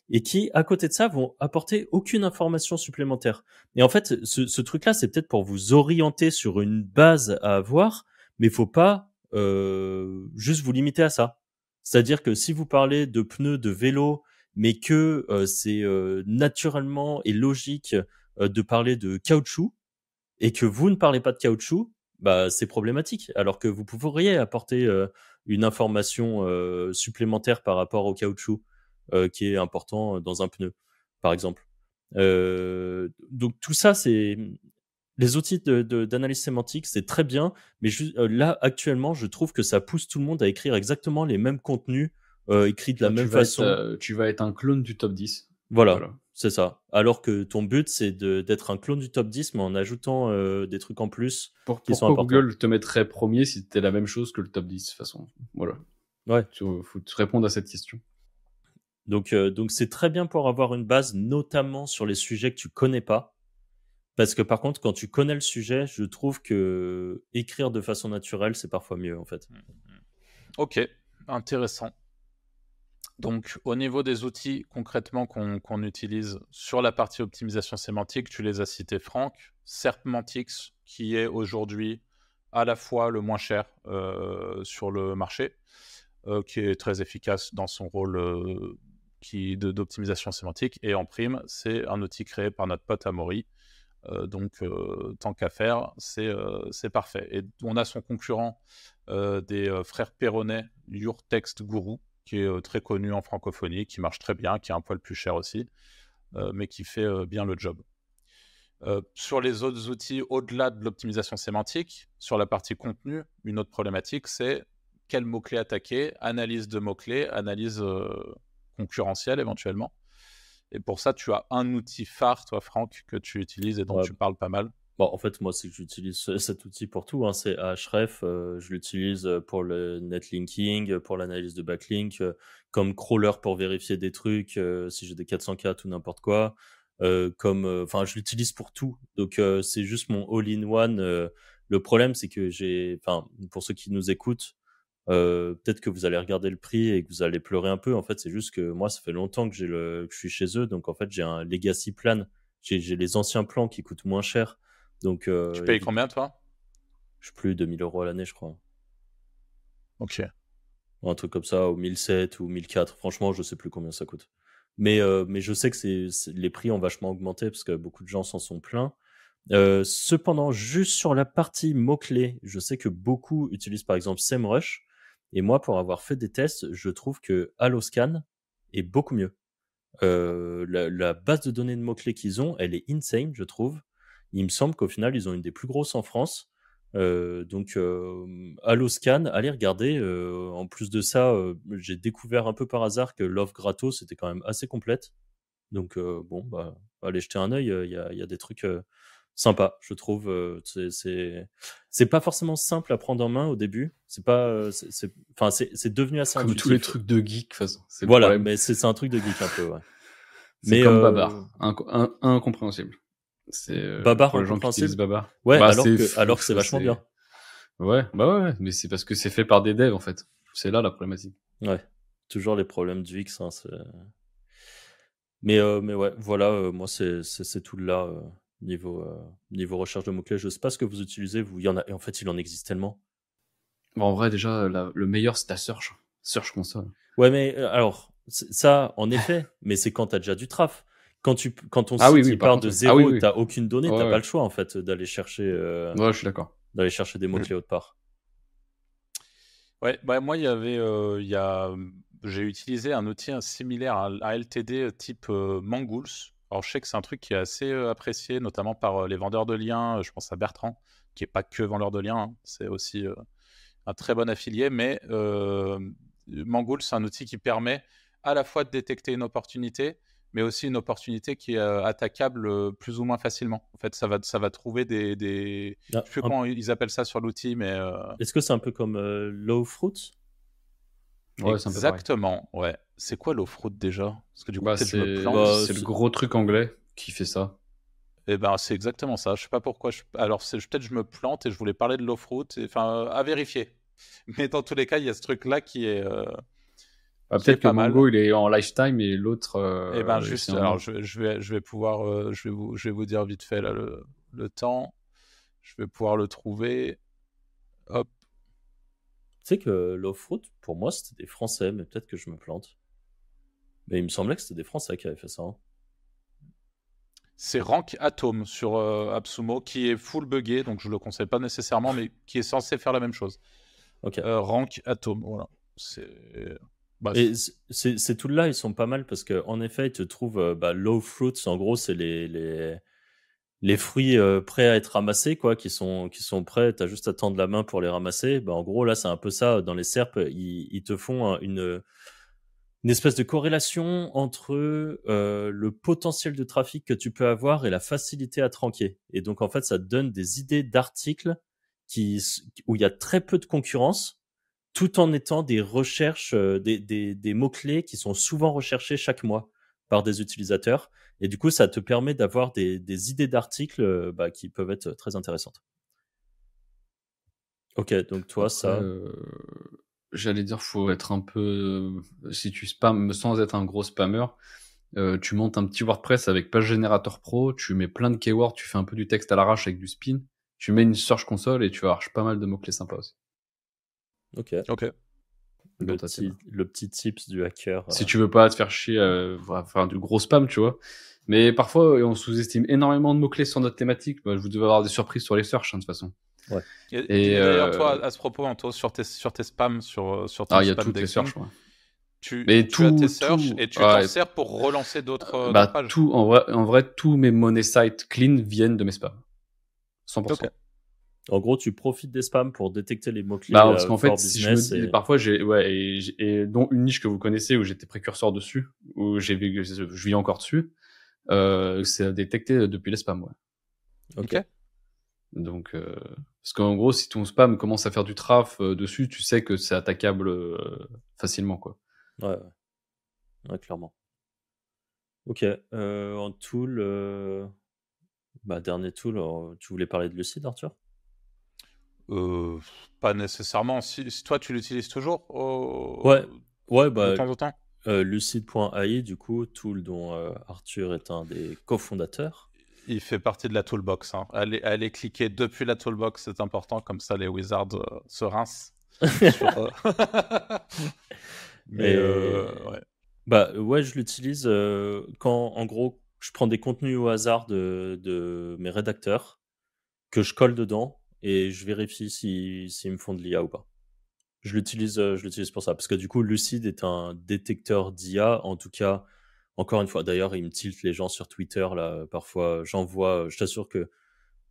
et qui à côté de ça vont apporter aucune information supplémentaire. Et en fait ce, ce truc là c'est peut-être pour vous orienter sur une base à avoir mais faut pas euh, juste vous limiter à ça. C'est-à-dire que si vous parlez de pneus de vélo mais que euh, c'est euh, naturellement et logique euh, de parler de caoutchouc et que vous ne parlez pas de caoutchouc, bah c'est problématique. Alors que vous pourriez apporter euh, une information euh, supplémentaire par rapport au caoutchouc euh, qui est important dans un pneu, par exemple. Donc tout ça, c'est les outils de- de- d'analyse sémantique, c'est très bien, mais là actuellement, je trouve que ça pousse tout le monde à écrire exactement les mêmes contenus écrits de la même être, façon. tu vas être un clone du top 10. Voilà, Voilà. C'est ça. Alors que ton but, c'est de- d'être un clone du top 10, mais en ajoutant euh, des trucs en plus. Pour, Qui sont pourquoi importants. Google te mettrait premier si c'était la même chose que le top 10 de toute façon Voilà. Ouais. Tu faut te répondre à cette question. Donc, euh, donc c'est très bien pour avoir une base, notamment sur les sujets que tu connais pas. Parce que par contre, quand tu connais le sujet, je trouve que écrire de façon naturelle, c'est parfois mieux, en fait. Ok, intéressant. Donc, au niveau des outils concrètement qu'on utilise sur la partie optimisation sémantique, tu les as cités, Franck. Serpentix, qui est aujourd'hui à la fois le moins cher euh, sur le marché, euh, qui est très efficace dans son rôle euh, d'optimisation sémantique. Et en prime, c'est un outil créé par notre pote Amaury. Donc, tant qu'à faire, c'est parfait. Et on a son concurrent des frères Perronnet, Your Text Guru, qui est euh, très connu en francophonie, qui marche très bien, qui est un poil plus cher aussi, euh, mais qui fait euh, bien le job. Euh, sur les autres outils, au-delà de l'optimisation sémantique, sur la partie contenu, une autre problématique, c'est quels mots-clés attaquer, analyse de mots-clés, analyse euh, concurrentielle éventuellement. Et pour ça, tu as un outil phare, toi, Franck, que tu utilises et dont Ouais. tu parles pas mal. Bon, en fait, moi, c'est que j'utilise ce- cet outil pour tout. Hein. C'est Ahref. euh, je l'utilise pour le netlinking, pour l'analyse de backlink, euh, comme crawler pour vérifier des trucs, euh, si j'ai des 404 ou n'importe quoi. euh, comme, euh, enfin, je l'utilise pour tout. Donc, euh, c'est juste mon all-in-one. euh. le problème, c'est que j'ai, enfin, pour ceux qui nous écoutent, euh, peut-être que vous allez regarder le prix et que vous allez pleurer un peu. En fait, c'est juste que moi, ça fait longtemps que j'ai le, que je suis chez eux. Donc, en fait, j'ai un legacy plan. J'ai les anciens plans qui coûtent moins cher. Donc, euh, Tu payes combien, toi? Je suis plus de 2000 euros à l'année, je crois. Ok. Un truc comme ça, ou 1007 ou 1004. Franchement, je sais plus combien ça coûte. Mais, euh, mais je sais que c'est, les prix ont vachement augmenté parce que beaucoup de gens s'en sont plaints. Euh, cependant, juste sur la partie mots-clés, je sais que beaucoup utilisent par exemple SEMrush. Et moi, pour avoir fait des tests, je trouve que Alloscan est beaucoup mieux. Euh, la, la base de données de mots-clés qu'ils ont, elle est insane, je trouve. Il me semble qu'au final, ils ont une des plus grosses en France. Euh, donc, euh, Alloscan, allez regarder. Euh, en plus de ça, euh, j'ai découvert un peu par hasard que l'offre gratos c'était quand même assez complète. Donc, euh, bon, bah, allez jeter un œil. Il y y a des trucs euh, sympas, je trouve. euh, c'est- c'est c'est pas forcément simple à prendre en main au début. C'est pas, euh, enfin, c'est c'est devenu assez Comme intuitif. tous les trucs de geek, de toute façon. Voilà, mais c'est c'est un truc de geek un peu. Ouais. C'est mais, comme euh, Babar. Inco- in- incompréhensible. C'est euh, Babar pour les gens qui utilisent Babar. Ouais, Bah, alors c'est que fou, alors que c'est vachement bien. Ouais, bah ouais, ouais, mais c'est parce que c'est fait par des devs en fait. C'est là la problématique. Ouais, toujours les problèmes du X. Hein, c'est- mais, euh, mais ouais, voilà, euh, moi, c'est tout là, euh, niveau, euh, niveau recherche de mots-clés. Je sais pas ce que vous utilisez, vous. Il y en a, et en fait, il en existe tellement. Bon, en vrai, déjà, la- le meilleur c'est ta search. Search console. Ouais, mais euh, alors, ça, en effet, mais c'est quand t'as déjà du traf. Quand, tu, quand ton Ah site oui, oui, il par part contre, de zéro Ah oui, oui. t'as aucune donnée, Ouais, t'as ouais. pas le choix, en fait, d'aller chercher, euh, Ouais, je suis d'accord. d'aller chercher des mots-clés autre part. Ouais, bah moi, il y avait, euh, il y a, j'ai utilisé un outil similaire à, à LTD type euh, Mangools. Alors, je sais que c'est un truc qui est assez euh, apprécié, notamment par euh, les vendeurs de liens. Je pense à Bertrand, qui est pas que vendeur de liens, hein. c'est aussi euh, un très bon affilié. Mais euh, Mangools, c'est un outil qui permet à la fois de détecter une opportunité, mais aussi une opportunité qui est euh, attaquable euh, plus ou moins facilement. En fait, ça va, ça va trouver des, des... Ah, Je sais plus un- comment ils appellent ça sur l'outil, mais euh, Est-ce que c'est un peu comme euh, Low Fruit? Ouais. Exactement, ouais. C'est quoi l'off-road déjà? Parce que du coup, Bah, peut-être je me c'est plante. Bah, c'est le gros truc anglais qui fait ça. Eh ben, c'est exactement ça. Je sais pas pourquoi. Je... Alors, peut-être je me plante et je voulais parler de l'off-road. et- Enfin, euh, à vérifier. Mais dans tous les cas, il y a ce truc-là qui est. euh, Bah, Peut-être que mal. Mongo il est en lifetime et l'autre. euh, eh ben, juste. en- Alors, je, je vais, je vais pouvoir. euh, je, vais vous, je vais vous dire vite fait là, le, le temps. Je vais pouvoir le trouver. Hop. Tu sais que Low Fruit, pour moi, c'était des Français, mais peut-être que je me plante. Mais il me semblait que c'était des Français qui avaient fait ça. hein. C'est Rank Atom sur euh, Absumo qui est full buggé, donc je le conseille pas nécessairement, mais qui est censé faire la même chose. Ok. Euh, Rank Atom, voilà. C'est. Bah, ces, tools-là, ils sont pas mal parce qu'en effet, ils te trouvent euh, bah, low fruits. En gros, c'est les, les, les fruits euh, prêts à être ramassés, quoi, qui sont, qui sont prêts. Tu as juste à tendre la main pour les ramasser. Bah, en gros, là, c'est un peu ça. Dans les SERP, ils, ils te font un- une, une espèce de corrélation entre euh, le potentiel de trafic que tu peux avoir et la facilité à tranquer. Et donc, en fait, ça te donne des idées d'articles qui, où il y a très peu de concurrence tout en étant des recherches, euh, des, des, des mots-clés qui sont souvent recherchés chaque mois par des utilisateurs. Et du coup, ça te permet d'avoir des, des idées d'articles euh, bah, qui peuvent être très intéressantes. Ok, donc toi, ça. Euh, J'allais dire, faut être un peu. euh, Si tu spams sans être un gros spammer, euh, tu montes un petit WordPress avec Page Generator Pro, tu mets plein de keywords, tu fais un peu du texte à l'arrache avec du spin, tu mets une search console et tu arraches pas mal de mots-clés sympas aussi. Ok. Ok. Le petit, télé. le petit tips du hacker. Si euh, tu veux pas te faire chier, euh, faire du gros spam, tu vois. Mais parfois, on sous-estime énormément de mots-clés sur notre thématique. Bah, je vous devais avoir des surprises sur les searches, hein, de toute façon. Et, Et, et d'ailleurs, euh, toi, à ce propos, Anto, sur tes, sur tes spams, sur, sur ton Ah, il y a toutes les decking, searches, ouais. tu, Mais tu as tout- tes searches tout- et tu ouais. t'en sers pour relancer d'autres euh, bah, pages. tout, en vrai, en vrai, tous mes money sites clean viennent de mes spams. 100%. Ok. En gros, tu profites des spams pour détecter les mots-clés. Bah, parce euh, qu'en for fait, si je me dis, et- parfois, j'ai, ouais, et, et dont une niche que vous connaissez où j'étais précurseur dessus, où j'ai, je vis encore dessus, euh, c'est détecté depuis les spams, ouais. Ok. Donc, euh, parce qu'en gros, si ton spam commence à faire du traf euh, dessus, tu sais que c'est attaquable euh, facilement, quoi. Ouais, ouais. Ouais, clairement. Ok. Euh, en tool, euh, bah, dernier tool, euh, tu voulais parler de Lucid, Arthur? Euh, pas nécessairement. Si, si toi, tu l'utilises toujours au- Ouais. Ouais, de bah, temps en temps? euh, Lucid.ai, du coup, tool dont euh, Arthur est un des cofondateurs. Il fait partie de la toolbox. Hein. Allez, allez cliquer depuis la toolbox, c'est important. Comme ça, les wizards se rincent. sur, Mais Et- ouais. Bah ouais, je l'utilise quand, en gros, je prends des contenus au hasard de, de mes rédacteurs, que je colle dedans et je vérifie si- s'ils me font de l'IA ou pas. Je l'utilise, euh, je l'utilise pour ça, parce que du coup, Lucid est un détecteur d'IA, en tout cas, encore une fois. D'ailleurs, il me tilte les gens sur Twitter là. Parfois, j'envoie. Je t'assure que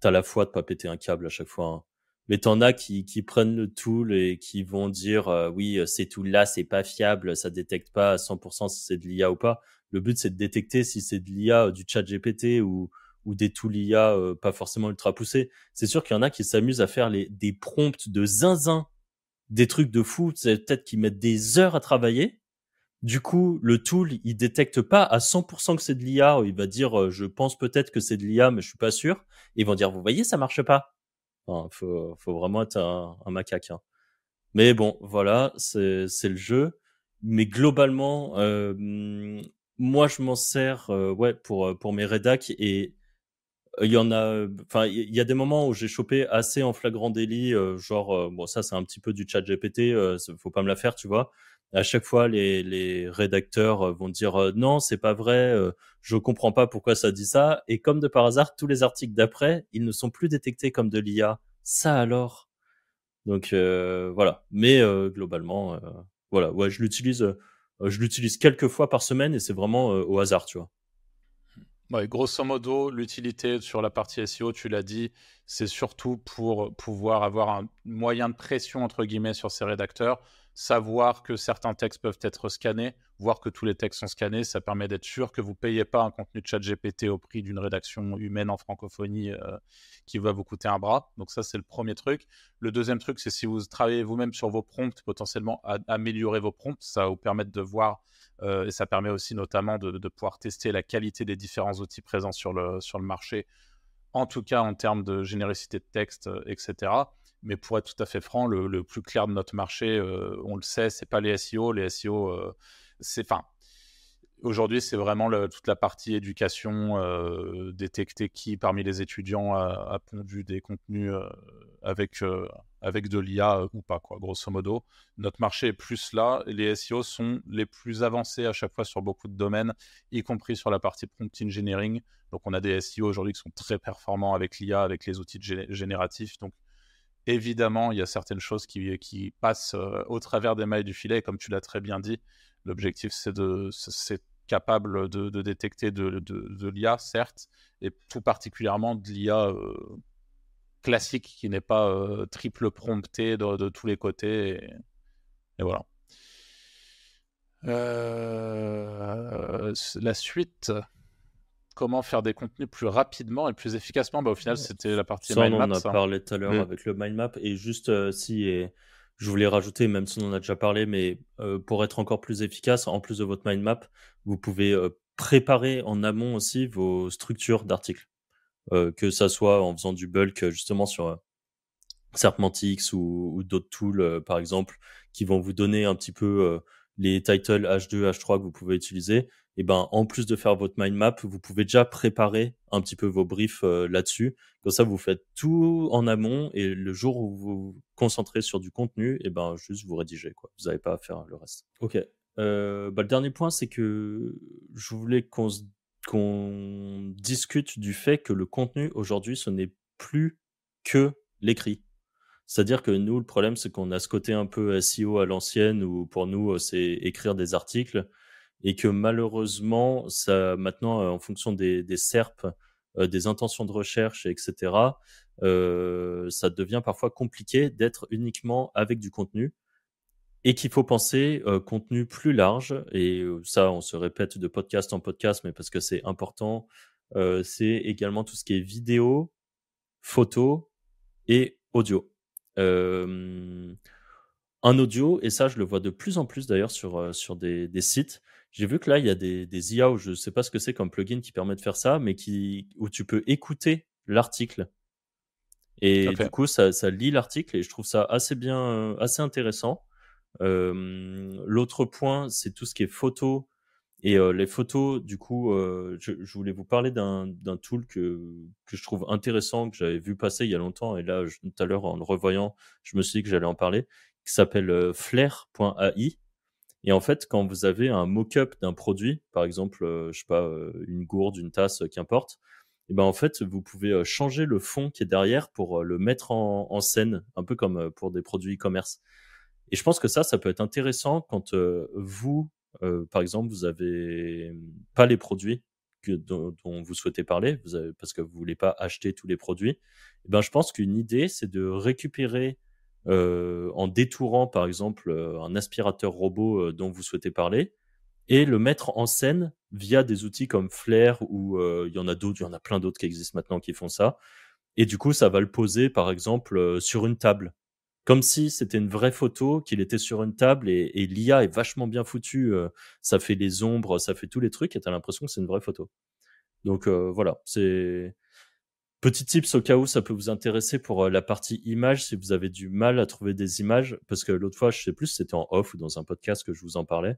t'as la foi de pas péter un câble à chaque fois. Hein. Mais t'en as qui, qui prennent le tool et qui vont dire euh, oui, euh, ces tools-là, c'est pas fiable, ça détecte pas à 100% si c'est de l'IA ou pas. Le but, c'est de détecter si c'est de l'IA, du chat GPT ou, ou des tools IA pas forcément ultra poussés. C'est sûr qu'il y en a qui s'amusent à faire les, des prompts de zinzin, des trucs de fou, peut-être qu'ils mettent des heures à travailler. Du coup, le tool, il détecte pas à 100% que c'est de l'IA. Il va dire, je pense peut-être que c'est de l'IA, mais je suis pas sûr. ils vont dire, vous voyez, ça marche pas. Enfin, faut, faut vraiment être un, un macaque. Hein. Mais bon, voilà, c'est le jeu. Mais globalement, euh, moi, je m'en sers euh, ouais, pour, pour mes rédacs et il y en a, enfin, il y a des moments où j'ai chopé assez en flagrant délit, euh, genre, euh, bon, ça, c'est un petit peu du chat GPT, euh, faut pas me la faire, tu vois. À chaque fois, les, les rédacteurs vont dire non, c'est pas vrai, je comprends pas pourquoi ça dit ça. Et comme de par hasard, tous les articles d'après, ils ne sont plus détectés comme de l'IA. Ça alors? Donc voilà. Mais globalement, voilà, ouais, je l'utilise, je l'utilise quelques fois par semaine et c'est vraiment au hasard, tu vois grosso modo, l'utilité sur la partie SEO, tu l'as dit, c'est surtout pour pouvoir avoir un moyen de pression, entre guillemets, sur ces rédacteurs, savoir que certains textes peuvent être scannés, voir que tous les textes sont scannés, ça permet d'être sûr que vous ne payez pas un contenu de chat GPT au prix d'une rédaction humaine en francophonie euh, qui va vous coûter un bras. Donc ça, c'est le premier truc. Le deuxième truc, c'est si vous travaillez vous-même sur vos prompts, potentiellement améliorer vos prompts, ça va vous permettre de voir et ça permet aussi notamment de, pouvoir tester la qualité des différents outils présents sur le, sur le marché, en tout cas en termes de générosité de texte, euh, etc. Mais pour être tout à fait franc, le, plus clair de notre marché, euh, on le sait, c'est pas les SEO. Les SEO, c'est, aujourd'hui, c'est vraiment toute la partie éducation, détecter qui parmi les étudiants a, a pondu des contenus avec avec de l'IA euh, ou pas, quoi, grosso modo. Notre marché est plus là. Les SEO sont les plus avancés à chaque fois sur beaucoup de domaines, y compris sur la partie prompt engineering. Donc, on a des SEO aujourd'hui qui sont très performants avec l'IA, avec les outils génératifs. Donc, évidemment, il y a certaines choses qui, qui passent euh, au travers des mailles du filet. comme tu l'as très bien dit, l'objectif, c'est de, c'est capable de, détecter de, de, l'IA, certes, et tout particulièrement de l'IA euh, classique qui n'est pas euh, triple prompté de, tous les côtés. Et, voilà. Euh, la suite, comment faire des contenus plus rapidement et plus efficacement? Bah, Au final, c'était la partie mind map. On en a parlé tout à l'heure mm. avec le mind map. Et juste euh, si, et je voulais rajouter, même si on en a déjà parlé, mais pour être encore plus efficace, en plus de votre mind map, vous pouvez préparer en amont aussi vos structures d'articles. Euh, que ça soit en faisant du bulk justement sur euh, Serpentix ou, ou d'autres tools, euh, par exemple, qui vont vous donner un petit peu les titles H2, H3 que vous pouvez utiliser, et ben en plus de faire votre mind map, vous pouvez déjà préparer un petit peu vos briefs là-dessus. Comme ça, vous faites tout en amont et le jour où vous vous concentrez sur du contenu, et ben juste vous rédigez quoi. Vous n'avez pas à faire le reste. Ok. Euh, bah, le dernier point, c'est que je voulais qu'on se qu'on discute du fait que le contenu aujourd'hui, ce n'est plus que l'écrit. C'est-à-dire que nous, le problème, c'est qu'on a ce côté un peu SEO à l'ancienne où pour nous, c'est écrire des articles et que malheureusement, ça, maintenant, en fonction des, des SERP, euh, des intentions de recherche, etc., euh, ça devient parfois compliqué d'être uniquement avec du contenu et qu'il faut penser euh, contenu plus large. Et euh, ça, on se répète de podcast en podcast, mais parce que c'est important. Euh, c'est également tout ce qui est vidéo, photo et audio. un audio, et ça, je le vois de plus en plus d'ailleurs sur, sur des, des sites. J'ai vu que là, il y a des, des IA où je ne sais pas ce que c'est comme plugin qui permet de faire ça, mais qui, où tu peux écouter l'article. Et du coup, ça, ça lit l'article et je trouve ça assez bien, assez intéressant. L'autre point, c'est tout ce qui est photo. Et les photos, du coup, je, voulais vous parler d'un tool que, que je trouve intéressant, que j'avais vu passer il y a longtemps. Et là, tout à l'heure, en le revoyant, je me suis dit que j'allais en parler, qui s'appelle flair.ai. Et en fait, quand vous avez un mock-up d'un produit, par exemple, je sais pas, une gourde, une tasse, qu'importe, et ben en fait, vous pouvez changer le fond qui est derrière pour le mettre en scène, un peu comme pour des produits e-commerce. Et je pense que ça, ça peut être intéressant quand euh, vous, euh, par exemple, vous avez pas les produits que, dont, vous souhaitez parler, parce que vous voulez pas acheter tous les produits. Eh ben, je pense qu'une idée, c'est de récupérer en détourant, par exemple, un aspirateur robot dont vous souhaitez parler et le mettre en scène via des outils comme Flair ou il y en a d'autres, il y en a plein d'autres qui existent maintenant qui font ça. Et du coup, ça va le poser, par exemple, sur une table comme si c'était une vraie photo, qu'il était sur une table et, l'IA est vachement bien foutue. Euh, ça fait les ombres, ça fait tous les trucs et t'as l'impression que c'est une vraie photo. Donc euh, voilà, c'est petit tips au cas où ça peut vous intéresser pour euh, la partie image si vous avez du mal à trouver des images parce que l'autre fois, je sais plus, c'était en off ou dans un podcast que je vous en parlais.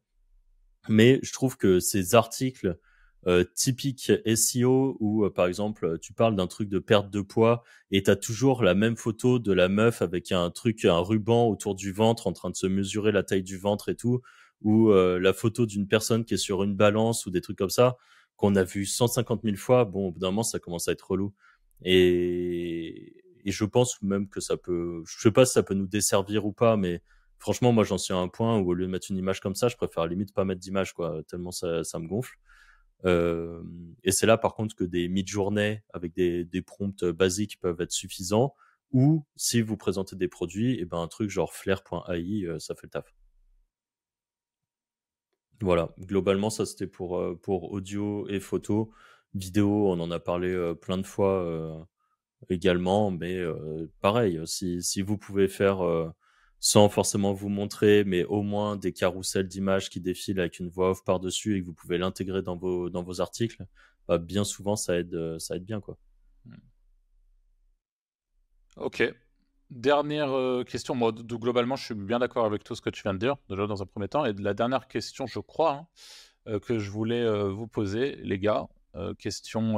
Mais je trouve que ces articles euh, typique SEO où, euh, par exemple, tu parles d'un truc de perte de poids et tu as toujours la même photo de la meuf avec un truc, un ruban autour du ventre en train de se mesurer la taille du ventre et tout, ou euh, la photo d'une personne qui est sur une balance ou des trucs comme ça, qu'on a vu 150 000 fois, bon, au bout d'un moment, ça commence à être relou. Et, et je pense même que ça peut, je sais pas si ça peut nous desservir ou pas, mais franchement, moi, j'en suis à un point où au lieu de mettre une image comme ça, je préfère limite pas mettre d'image, quoi, tellement ça, ça me gonfle. Euh, et c'est là, par contre, que des mid-journées avec des, des prompts basiques peuvent être suffisants. Ou si vous présentez des produits, et eh ben un truc genre flair.ai, euh, ça fait le taf. Voilà, globalement, ça c'était pour, euh, audio et photo. Vidéo, on en a parlé plein de fois également, mais pareil, si, si vous pouvez faire sans forcément vous montrer, mais au moins des carousels d'images qui défilent avec une voix off par-dessus et que vous pouvez l'intégrer dans vos, dans vos articles, bah, bien souvent ça aide, euh, ça aide bien. Quoi. Hmm. Ok. Dernière euh, question. Moi, globalement, je suis bien d'accord avec tout ce que tu viens de dire, déjà dans un premier temps. Et la dernière question, je crois, hein, euh, que je voulais vous poser, les gars, question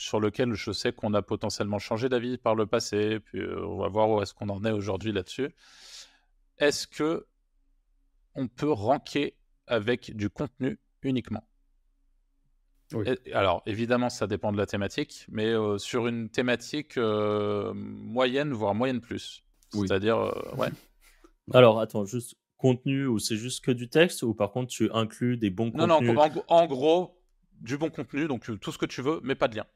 sur lequel je sais qu'on a potentiellement changé d'avis par le passé, puis euh, on va voir où est-ce qu'on en est aujourd'hui là-dessus. Est-ce que on peut ranker avec du contenu uniquement? Alors évidemment, ça dépend de la thématique, mais euh, sur une thématique euh, moyenne, voire moyenne plus. C'est-à-dire, ouais. Alors attends, juste contenu ou c'est juste que du texte ou par contre tu inclus des bons contenus Non, non, en gros, du bon contenu, donc tout ce que tu veux, mais pas de lien.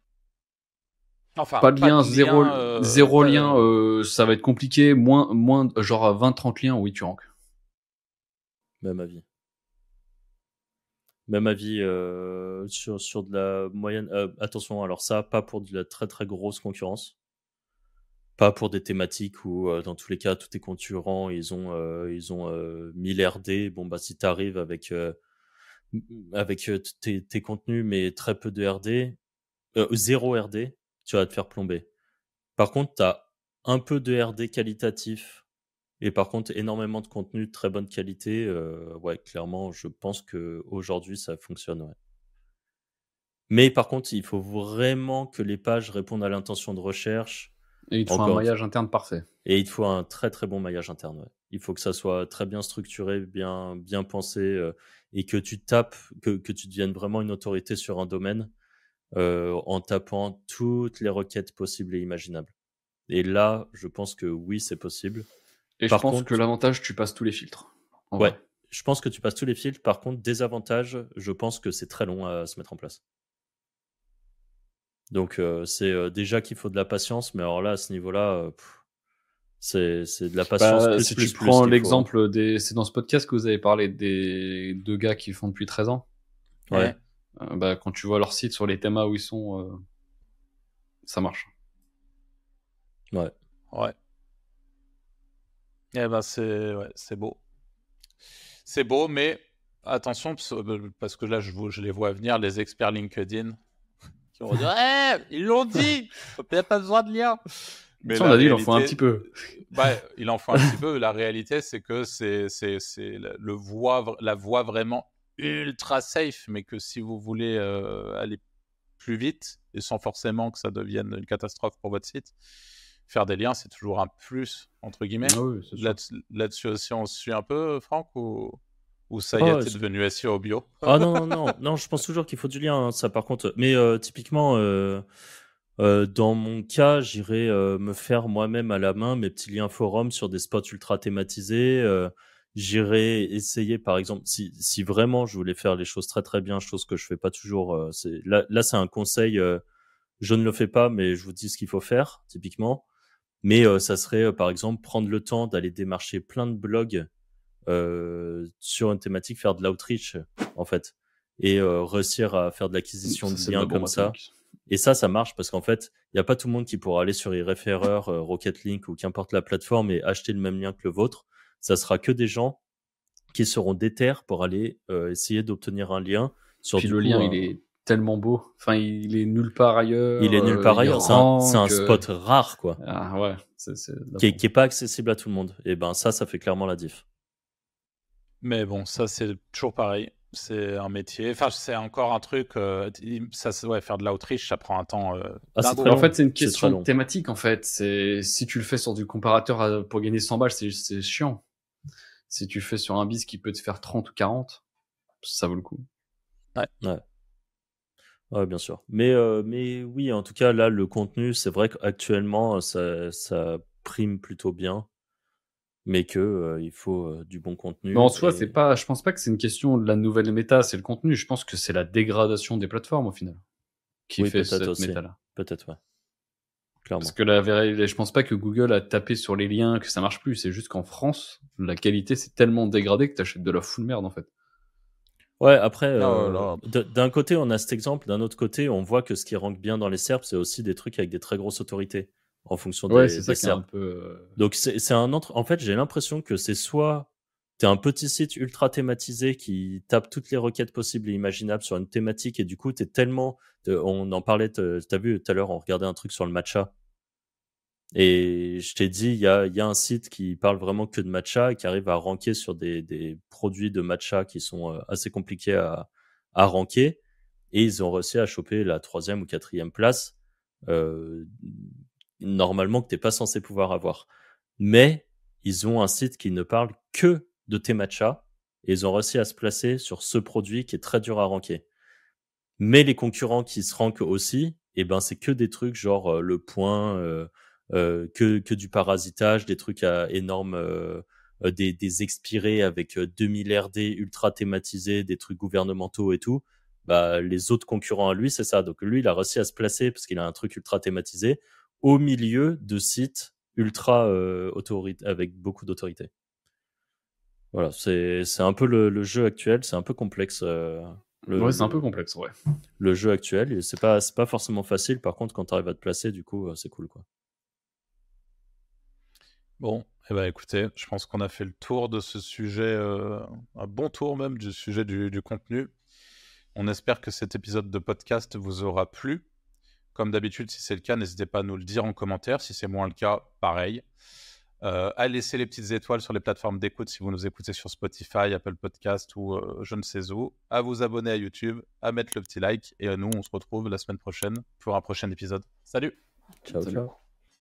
Enfin, pas de lien, zéro, euh, zéro lien, euh, ça va être compliqué. Moins, moins, genre 20-30 liens, oui, tu rankes. Même avis. Même avis euh, sur, sur de la moyenne. attention, alors ça, pas pour de la très très grosse concurrence. Pas pour des thématiques où, dans tous les cas, tous tes concurrents, ils ont, ils ont 1000 RD. Bon, bah, si tu arrives avec, avec tes, tes, contenus, mais très peu de RD, zéro RD, tu vas te faire plomber. Par contre, tu as un peu de RD qualitatif et par contre énormément de contenu de très bonne qualité. Euh, ouais, clairement, je pense que aujourd'hui ça fonctionne. Ouais. Mais par contre, il faut vraiment que les pages répondent à l'intention de recherche. Et il te faut un maillage interne parfait. Et il te faut un très très bon maillage interne. Ouais. Il faut que ça soit très bien structuré, bien bien pensé, euh, et que tu tapes, que, que tu deviennes vraiment une autorité sur un domaine euh, en tapant toutes les requêtes possibles et imaginables. Et là, je pense que oui, c'est possible. Et je pense que l'avantage, tu passes tous les filtres. Ouais, je pense que tu passes tous les filtres. Par contre, désavantage, je pense que c'est très long à se mettre en place. Donc, euh, c'est euh, déjà qu'il faut de la patience, mais alors là, à ce niveau-là, c'est de la patience. Bah, si tu prends l'exemple des. C'est dans ce podcast que vous avez parlé des deux gars qui font depuis 13 ans. Ouais. Bah, quand tu vois leur site sur les thèmes où ils sont, euh, ça marche. Ouais. Ouais. Eh ben c'est ouais, c'est beau. C'est beau, mais attention euh, parce que là je, je les vois venir les experts LinkedIn qui vont dire eh, ils l'ont dit, il n'y a pas besoin de lien. Mais on a dit il en faut un petit peu. Ouais, il en faut un petit peu. La réalité c'est que c'est c'est le voix la voix vraiment ultra safe, mais que si vous voulez euh, aller plus vite et sans forcément que ça devienne une catastrophe pour votre site, faire des liens, c'est toujours un plus, entre guillemets. Ah là-dessus aussi, on se suit un peu, Franck, ou, ou ça y est, oh, t'es devenu SEO bio Ah non, non, non, non, je pense toujours qu'il faut du lien, hein, ça par contre. Mais euh, typiquement, euh, dans mon cas, j'irai me faire moi-même à la main mes petits liens forums sur des spots ultra thématisés j'irais essayer, par exemple, si, si vraiment je voulais faire les choses très très bien, chose que je fais pas toujours, euh, c'est là, là c'est un conseil, euh, je ne le fais pas, mais je vous dis ce qu'il faut faire, typiquement. Mais euh, ça serait, par exemple, prendre le temps d'aller démarcher plein de blogs sur une thématique, faire de l'outreach, en fait, et réussir à faire de l'acquisition de liens comme ça. Et ça, ça marche parce qu'en fait, il n'y a pas tout le monde qui pourra aller sur iReferrer, Rocket Link ou qu'importe la plateforme et acheter le même lien que le vôtre ça sera que des gens qui seront déter pour aller euh, essayer d'obtenir un lien. Sur Puis le lien, il est tellement beau. Enfin, il est nulle part ailleurs. Il est nulle part euh, ailleurs. C'est un, spot rare, quoi. Ah ouais. qui, est, pas accessible à tout le monde. Et ben ça, ça fait clairement la diff. Mais bon, ça c'est toujours pareil. C'est un métier. Enfin, c'est encore un truc. Euh, ça, ouais, faire de l'outreach, ça prend un temps. Ah, en fait, c'est une question thématique. En fait, c'est si tu le fais sur du comparateur pour gagner 100 balles, c'est chiant si tu fais sur un bis qui peut te faire 30 ou 40, ça vaut le coup. Ouais. Ouais. Ouais, bien sûr. Mais, euh, mais oui, en tout cas, là, le contenu, c'est vrai qu'actuellement, ça, ça prime plutôt bien, mais que euh, il faut euh, du bon contenu. Mais en soi, c'est pas, je pense pas que c'est une question de la nouvelle méta, c'est le contenu. Je pense que c'est la dégradation des plateformes au final qui fait cette méta-là. Peut-être, ouais. Parce que la je pense pas que Google a tapé sur les liens que ça marche plus. C'est juste qu'en France, la qualité c'est tellement dégradé que t'achètes de la full merde en fait. Ouais, après, euh, d'un côté on a cet exemple, d'un autre côté on voit que ce qui rank bien dans les SERP, c'est aussi des trucs avec des très grosses autorités en fonction des, ouais, c'est ça SERP. Un peu... Euh, Donc c'est un autre. En fait, j'ai l'impression que c'est soit t'es un petit site ultra thématisé qui tape toutes les requêtes possibles et imaginables sur une thématique et du coup t'es tellement on en parlait t'as vu tout à l'heure on regardait un truc sur le matcha. Et je t'ai dit il y a, y a un site qui parle vraiment que de matcha et qui arrive à ranker sur des, des produits de matcha qui sont euh, assez compliqués à, à ranker. Et ils ont réussi à choper la troisième ou quatrième place euh, normalement que t'es pas censé pouvoir avoir. Mais ils ont un site qui ne parle que de tes matchas et ils ont réussi à se placer sur ce produit qui est très dur à ranker. Mais les concurrents qui se rankent aussi, eh ben c'est que des trucs genre euh, le point, euh, euh, que, que du parasitage, des trucs à énormes, des, expirés avec 2000 RD ultra thématisés, des trucs gouvernementaux et tout. Bah, les autres concurrents à lui, c'est ça. Donc lui, il a réussi à se placer parce qu'il a un truc ultra thématisé au milieu de sites ultra euh, avec beaucoup d'autorité. Voilà, c'est un peu le, le, jeu actuel, c'est un peu complexe. Euh, le, ouais, c'est un peu complexe, ouais. Le jeu actuel, c'est pas, pas forcément facile. Par contre, quand tu arrives à te placer, du coup, euh, c'est cool, quoi. Bon, eh ben, écoutez, je pense qu'on a fait le tour de ce sujet, euh, un bon tour même du sujet du, du, contenu. On espère que cet épisode de podcast vous aura plu. Comme d'habitude, si c'est le cas, n'hésitez pas à nous le dire en commentaire. Si c'est moins le cas, pareil. Euh, à laisser les petites étoiles sur les plateformes d'écoute si vous nous écoutez sur Spotify, Apple Podcast ou euh, je ne sais où. À vous abonner à YouTube, à mettre le petit like. Et à nous, on se retrouve la semaine prochaine pour un prochain épisode. Salut Ciao, ciao.